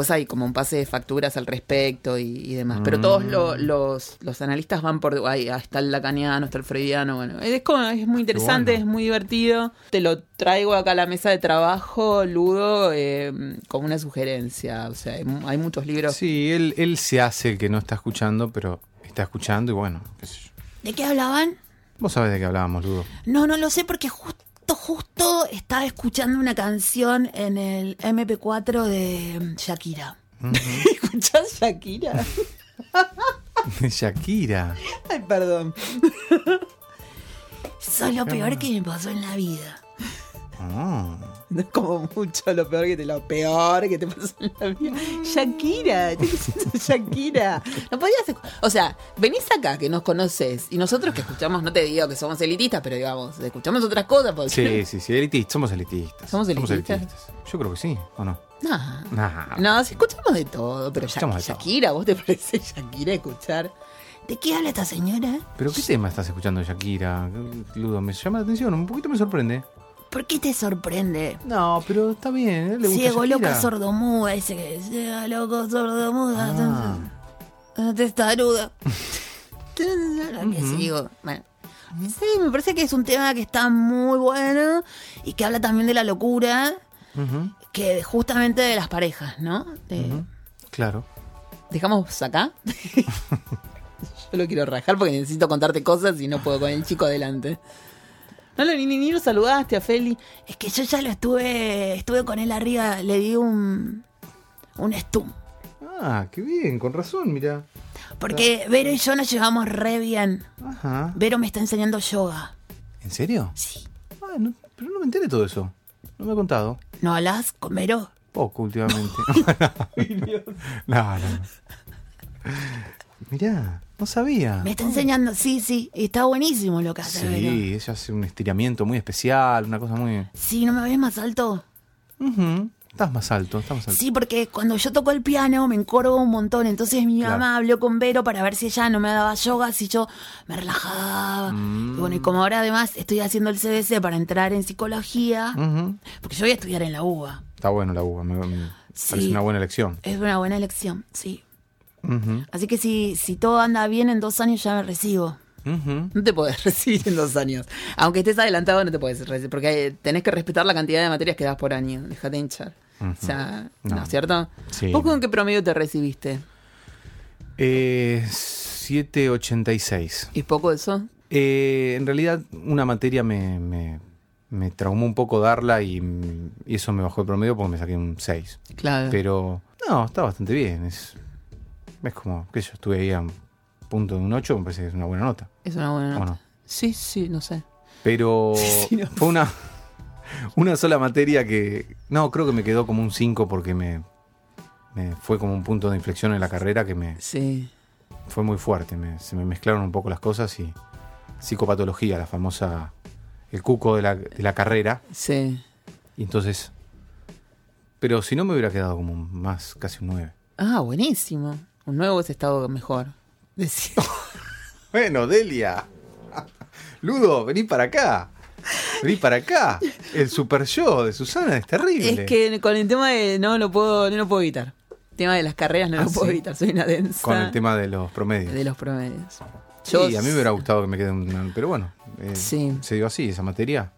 Mm, pues hay como un pase de facturas al respecto y, y demás. Pero todos lo- los, los analistas van por ahí, ah, está el lacaniano, está el freudiano, bueno, es, como- es muy interesante, bueno. es muy divertido. Te lo traigo acá a la mesa de trabajo, Ludo, eh, como una sugerencia. O sea, hay, hay muchos libros. Sí, él, él se hace el que no está escuchando, pero está escuchando y bueno, qué sé yo. ¿De qué hablaban? Vos sabés de qué hablábamos, Ludo. No, no lo sé porque justo, justo estaba escuchando una canción en el MP4 de Shakira. ¿Escuchás Shakira? Shakira. Ay, perdón. Eso es lo peor que me pasó en la vida. Ah. No es como mucho lo peor que te lo peor que te pasó en la vida. Shakira, ¿qué es eso, Shakira. No podías O sea, venís acá que nos conoces y nosotros que escuchamos, no te digo que somos elitistas, pero digamos, escuchamos otras cosas. Porque... Sí, sí, sí, elitistas, somos elitistas. ¿Somos elitistas? Yo creo que sí, ¿o no? No. Nah. No, sí escuchamos de todo, pero de todo. Shakira, ¿vos te parece Shakira escuchar? ¿De qué habla esta señora? ¿Pero qué tema estás escuchando Shakira? Ludo, me llama la atención, un poquito me sorprende. ¿Por qué te sorprende? No, pero está bien, ¿eh? le gusta Ciego, loca, sordomuda, dice que ciego, loco, sordomuda, Ah. testaruda. que sigo. Bueno. Sí, me parece que es un tema que está muy bueno y que habla también de la locura, que justamente de las parejas, ¿no? De-. Claro. ¿Dejamos acá? Yo lo quiero rajar porque necesito contarte cosas y no puedo con el chico adelante. No, lo- ni, ni, ni lo saludaste a Feli. Es que yo ya lo estuve, estuve con él arriba, le di un, un stum. Ah, qué bien, con razón, mira. Porque Vero y yo nos llevamos re bien. Ajá. Vero me está enseñando yoga. ¿En serio? Sí. Ah, no- pero no me enteré de todo eso. No me ha contado. ¿No hablas con Vero? Poco últimamente. no, no. no. Mirá, no sabía. Me está enseñando, sí, sí. Está buenísimo lo que hace. Sí, ella hace un estiramiento muy especial, una cosa muy... Sí, ¿no me ves más alto? Estás más alto, estás más alto. Sí, porque cuando yo toco el piano me encorvo un montón. Entonces mi Claro. mamá habló con Vero para ver si ella no me daba yoga, si yo me relajaba. Mm. Y bueno, y como ahora además estoy haciendo el CBC para entrar en psicología, porque yo voy a estudiar en la UBA. Está bueno la uva, me, me Sí. parece una buena elección. Es una buena elección, sí. Así que si, si todo anda bien, en dos años ya me recibo. No te podés recibir en dos años. Aunque estés adelantado, no te podés recibir. Porque eh, tenés que respetar la cantidad de materias que das por año. Déjate hinchar. Ujú. O sea, ¿no, No. es cierto? Sí. ¿Vos con qué promedio te recibiste? Eh, 786. ¿Y poco eso? Eh, en realidad, una materia me, me, me traumó un poco darla y, y eso me bajó el promedio porque me saqué un 6. Claro. Pero, no, está bastante bien. Es, es como, que yo estuve ahí a un punto de un 8, me parece que es una buena nota. es una buena ¿O nota. no? Sí, sí, no sé. Pero Sí, no. fue una, una sola materia que, no, creo que me quedó como un 5 porque me, me fue como un punto de inflexión en la carrera que me Sí. fue muy fuerte. me- se me mezclaron un poco las cosas y psicopatología, la famosa, el cuco de la, de la carrera. Sí. Y entonces, pero si no me hubiera quedado como más, casi un 9. Ah, buenísimo. Un nuevo hubiese estado mejor. Decía. Bueno, Delia. Ludo, vení para acá. Vení para acá. El super yo de Susana es terrible. Es que con el tema de no lo puedo, no lo puedo evitar. El tema de las carreras no Ah, lo puedo ¿sí? evitar. Soy una densa Con el tema de los promedios. de los promedios. Sí, a mí me hubiera gustado que me quede un... Pero bueno, eh, Sí. se dio así esa materia.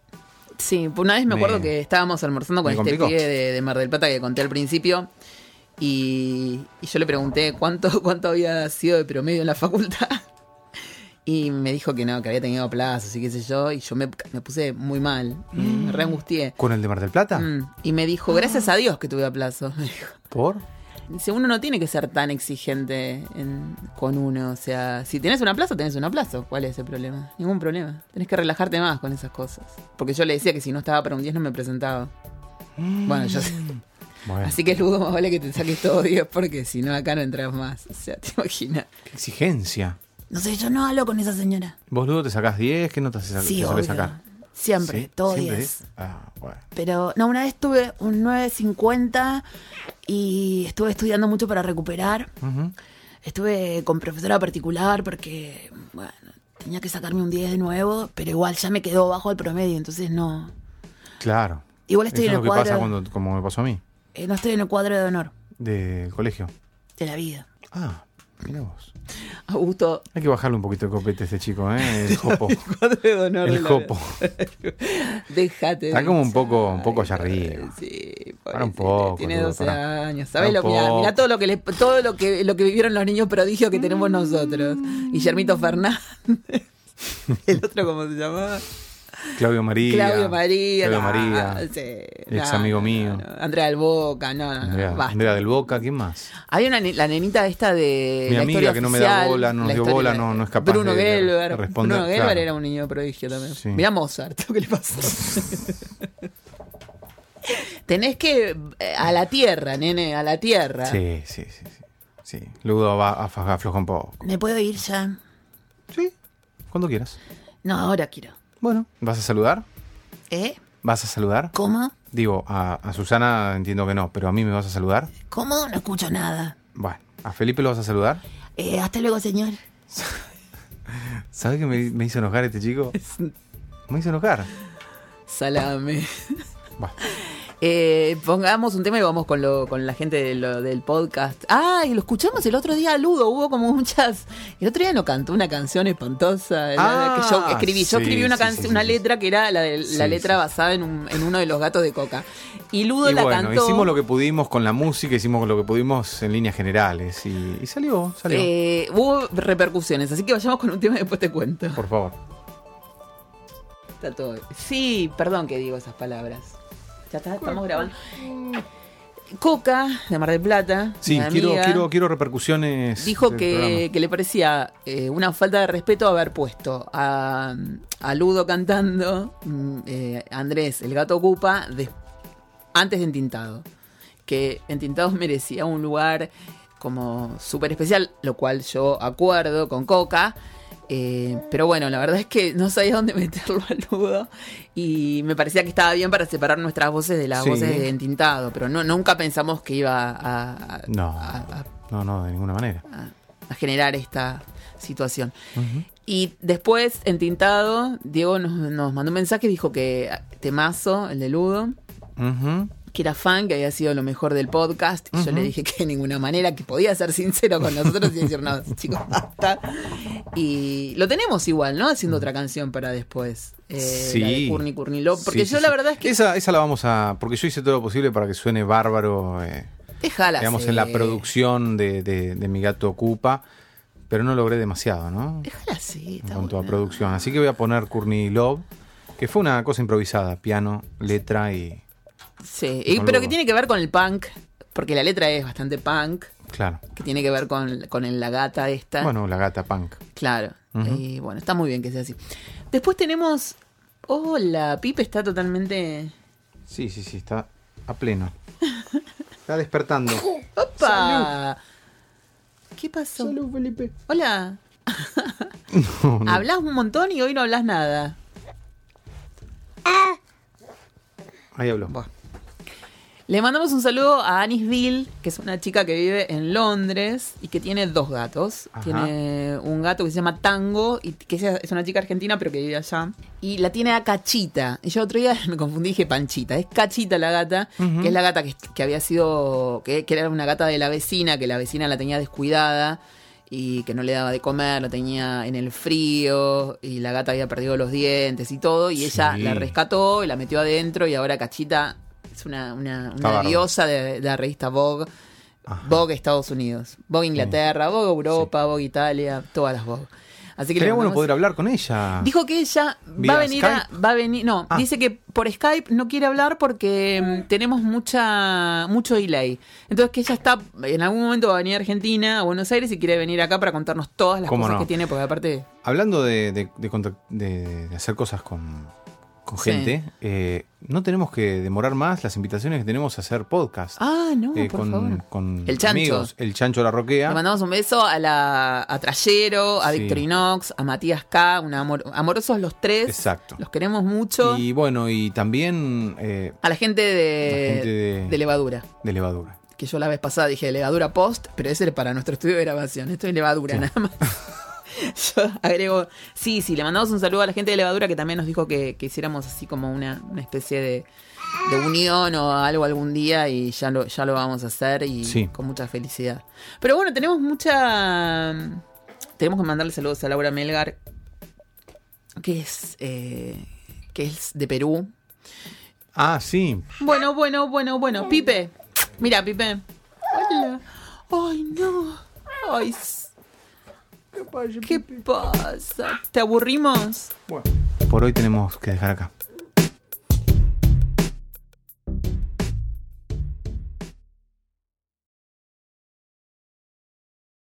Sí, una vez me Me- acuerdo que estábamos almorzando con este pibe de, de Mar del Plata que conté al principio. Y, y yo le pregunté cuánto, cuánto había sido de promedio en la facultad. Y me dijo que no, que había tenido plazos y qué sé yo. Y yo me, me puse muy mal. Me, me reangustié. ¿Con el de Mar del Plata? Mm, Y me dijo, gracias a Dios que tuve a plazo. Me dijo. ¿Por? Dice, uno no tiene que ser tan exigente en- con uno. O sea, si tenés un aplazo, tenés un aplazo. ¿Cuál es el problema? Ningún problema. Tenés que relajarte más con esas cosas. Porque yo le decía que si no estaba para un 10 no me presentaba. Bueno, yo sé. Bueno, Así que Ludo, más vale que te saques todo 10 porque si no acá no entras más. O sea, te imaginas. qué exigencia. No sé, yo no hablo con esa señora. ¿Vos, Ludo, te sacás 10? ¿Qué notas te, Sí, te sacar? Siempre, ¿Sí? todo ¿Siempre 10. Ah, bueno. Pero no, una vez tuve un 9.50 y estuve estudiando mucho para recuperar. Estuve con profesora particular porque, bueno, tenía que sacarme un 10 de nuevo, pero igual ya me quedó bajo el promedio, entonces no. Claro. Igual estoy Eso en es el lo que pasa cuando, como me pasó a mí, eh, no estoy en el cuadro de honor del colegio. de la vida. Ah, mira vos. Augusto. Hay que bajarle un poquito el copete a este chico, ¿eh? El jopo. Cuadro de honor de El jopo. Déjate. Está de como un poco- un poco allá arriba. Sí, Para un poco, Tiene Ludo, 12 para. años. ¿Sabes lo que. Mirá todo lo que les- todo lo que lo que vivieron los niños prodigios que tenemos nosotros. Guillermito Fernández. El otro cómo se llamaba? Claudio María. Claudio María. Claudio María. sí, Ex no, amigo mío. no. Andrea del Boca, no. Andrea, basta. Andrea del Boca, ¿quién más? Había una, la nenita esta de. Mi la amiga historia que no me da bola, no nos dio bola, no- no es capaz Bruno de- Gelber. Bruno Gelber claro. era un niño prodigio también. Sí. Mirá Mozart, ¿qué le pasó? Tenés que. eh, A la tierra, nene, a la tierra. Sí, sí, sí. sí. Sí, Ludo va a aflojar un poco. ¿Me puedo ir ya? Sí, cuando quieras. No, ahora quiero. Bueno, ¿vas a saludar? ¿Eh? ¿Vas a saludar? ¿Cómo? Digo, a, a Susana entiendo que no, pero a mí me vas a saludar. ¿Cómo? No escucho nada. Bueno, ¿a Felipe lo vas a saludar? Eh, hasta luego, señor. ¿Sabes qué me, me hizo enojar este chico? Me hizo enojar. Salame. Bueno, Eh, pongamos un tema y vamos con, lo, con la gente de lo- del podcast. Ah, y lo escuchamos el otro día, Ludo. Hubo como muchas. El otro día no cantó una canción espantosa. que yo Ah, escribí. Yo sí, escribí una, sí, una letra que era la, letra basada en, un- en uno de los gatos de Coca. Y Ludo y la bueno, cantó. hicimos lo que pudimos con la música, hicimos lo que pudimos en líneas generales y, y salió, salió. Eh, hubo repercusiones, así que vayamos con un tema y después te cuento. Por favor. Está todo. Sí, perdón que digo esas palabras. Ya está, estamos grabando. Coca, de Mar del Plata. Sí, mi quiero, amiga, quiero, quiero repercusiones. Dijo que, que le parecía eh, una falta de respeto haber puesto a, a Ludo cantando, mm, eh, Andrés, el gato ocupa, de- antes de Entintado. Que Entintado merecía un lugar como súper especial, lo cual yo acuerdo con Coca. eh, pero bueno, la verdad es que no sabía dónde meterlo al Ludo y me parecía que estaba bien para separar nuestras voces de las Sí. voces de Entintado, pero no, nunca pensamos que iba a, a- No, a- no, no, de ninguna manera. a, a generar esta situación. Y después, en Tintado, Diego nos, nos mandó un mensaje y dijo que temazo, el de Ludo. Que era fan, que había sido lo mejor del podcast. Y Yo le dije que de ninguna manera, que podía ser sincero con nosotros y decir, no, chicos, basta. Y lo tenemos igual, ¿no? Haciendo otra canción para después. Eh, La de Courtney Love. Porque Sí, yo sí, la sí. verdad es que. Esa, esa la vamos a... Porque yo hice todo lo posible para que suene bárbaro, eh, Déjala. digamos, en la producción de, de- de Mi Gato Ocupa, pero no logré demasiado, ¿no? Déjala así, En cuanto a producción. Así que voy a poner Courtney Love, que fue una cosa improvisada, piano, letra y... Sí, y- pero que tiene que ver con el punk, porque la letra es bastante punk, Claro. que tiene que ver con, con el- la gata esta. Bueno, la gata punk. Claro. Y bueno, está muy bien que sea así. Después tenemos. Hola, Pipe está totalmente. Sí, sí, sí, está a pleno. Está despertando. ¡Opa! ¿Qué pasó? Felipe. Hola. No, no. Hablas un montón y hoy no hablas nada. Ahí habló. Buah. Le mandamos un saludo a Anis Bill, que es una chica que vive en Londres y que tiene dos gatos. Ajá. Tiene un gato que se llama Tango, y que es una chica argentina, pero que vive allá. Y la tiene a Cachita. Y yo otro día me confundí y dije Panchita. Es Cachita la gata, que es la gata que, que había sido. Que, que era una gata de la vecina, que la vecina la tenía descuidada y que no le daba de comer, la tenía en el frío y la gata había perdido los dientes y todo y ella Sí. la rescató y la metió adentro y ahora Cachita es una, una, diosa de, de la revista Vogue. Ajá. Vogue Estados Unidos, Vogue Inglaterra, Vogue Europa, Vogue Italia, todas las Vogue. Así que Sería bueno poder hablar con ella. Dijo que ella ¿Vía va a venir a, va a venir, no, Ah. dice que por Skype no quiere hablar porque mm, tenemos mucha mucho delay. Entonces que ella está en algún momento va a venir a Argentina, a Buenos Aires y quiere venir acá para contarnos todas las ¿Cómo cosas no? que tiene porque aparte Hablando de, de- de hacer cosas con, con Sí. gente, eh, no tenemos que demorar más las invitaciones que tenemos a hacer podcast. Ah, no, eh, por con, favor. con El Chancho. amigos. El Chancho La Le Roquea. mandamos un beso a la a Trayero, a Sí. Victorinox, a Matías K, una amor- amorosos los tres. Exacto. Los queremos mucho. Y bueno, y también eh, a la gente de, La gente de- de levadura. de levadura. que yo la vez pasada dije levadura post, pero ese era para nuestro estudio de grabación. Esto es levadura nada más. yo agrego, sí, sí, le mandamos un saludo a la gente de levadura que también nos dijo que, que hiciéramos así como una, una especie de, de unión o algo algún día y ya lo, ya lo vamos a hacer y Sí. con mucha felicidad. Pero bueno, tenemos mucha... Tenemos que mandarle saludos a Laura Melgar, que es, eh, que es de Perú. Ah, sí. Bueno, bueno, bueno, bueno. Pipe. Mira, Pipe. Hola. Ay, no. Ay. s- ¿Qué pasa? ¿Te aburrimos? Por hoy tenemos que dejar acá.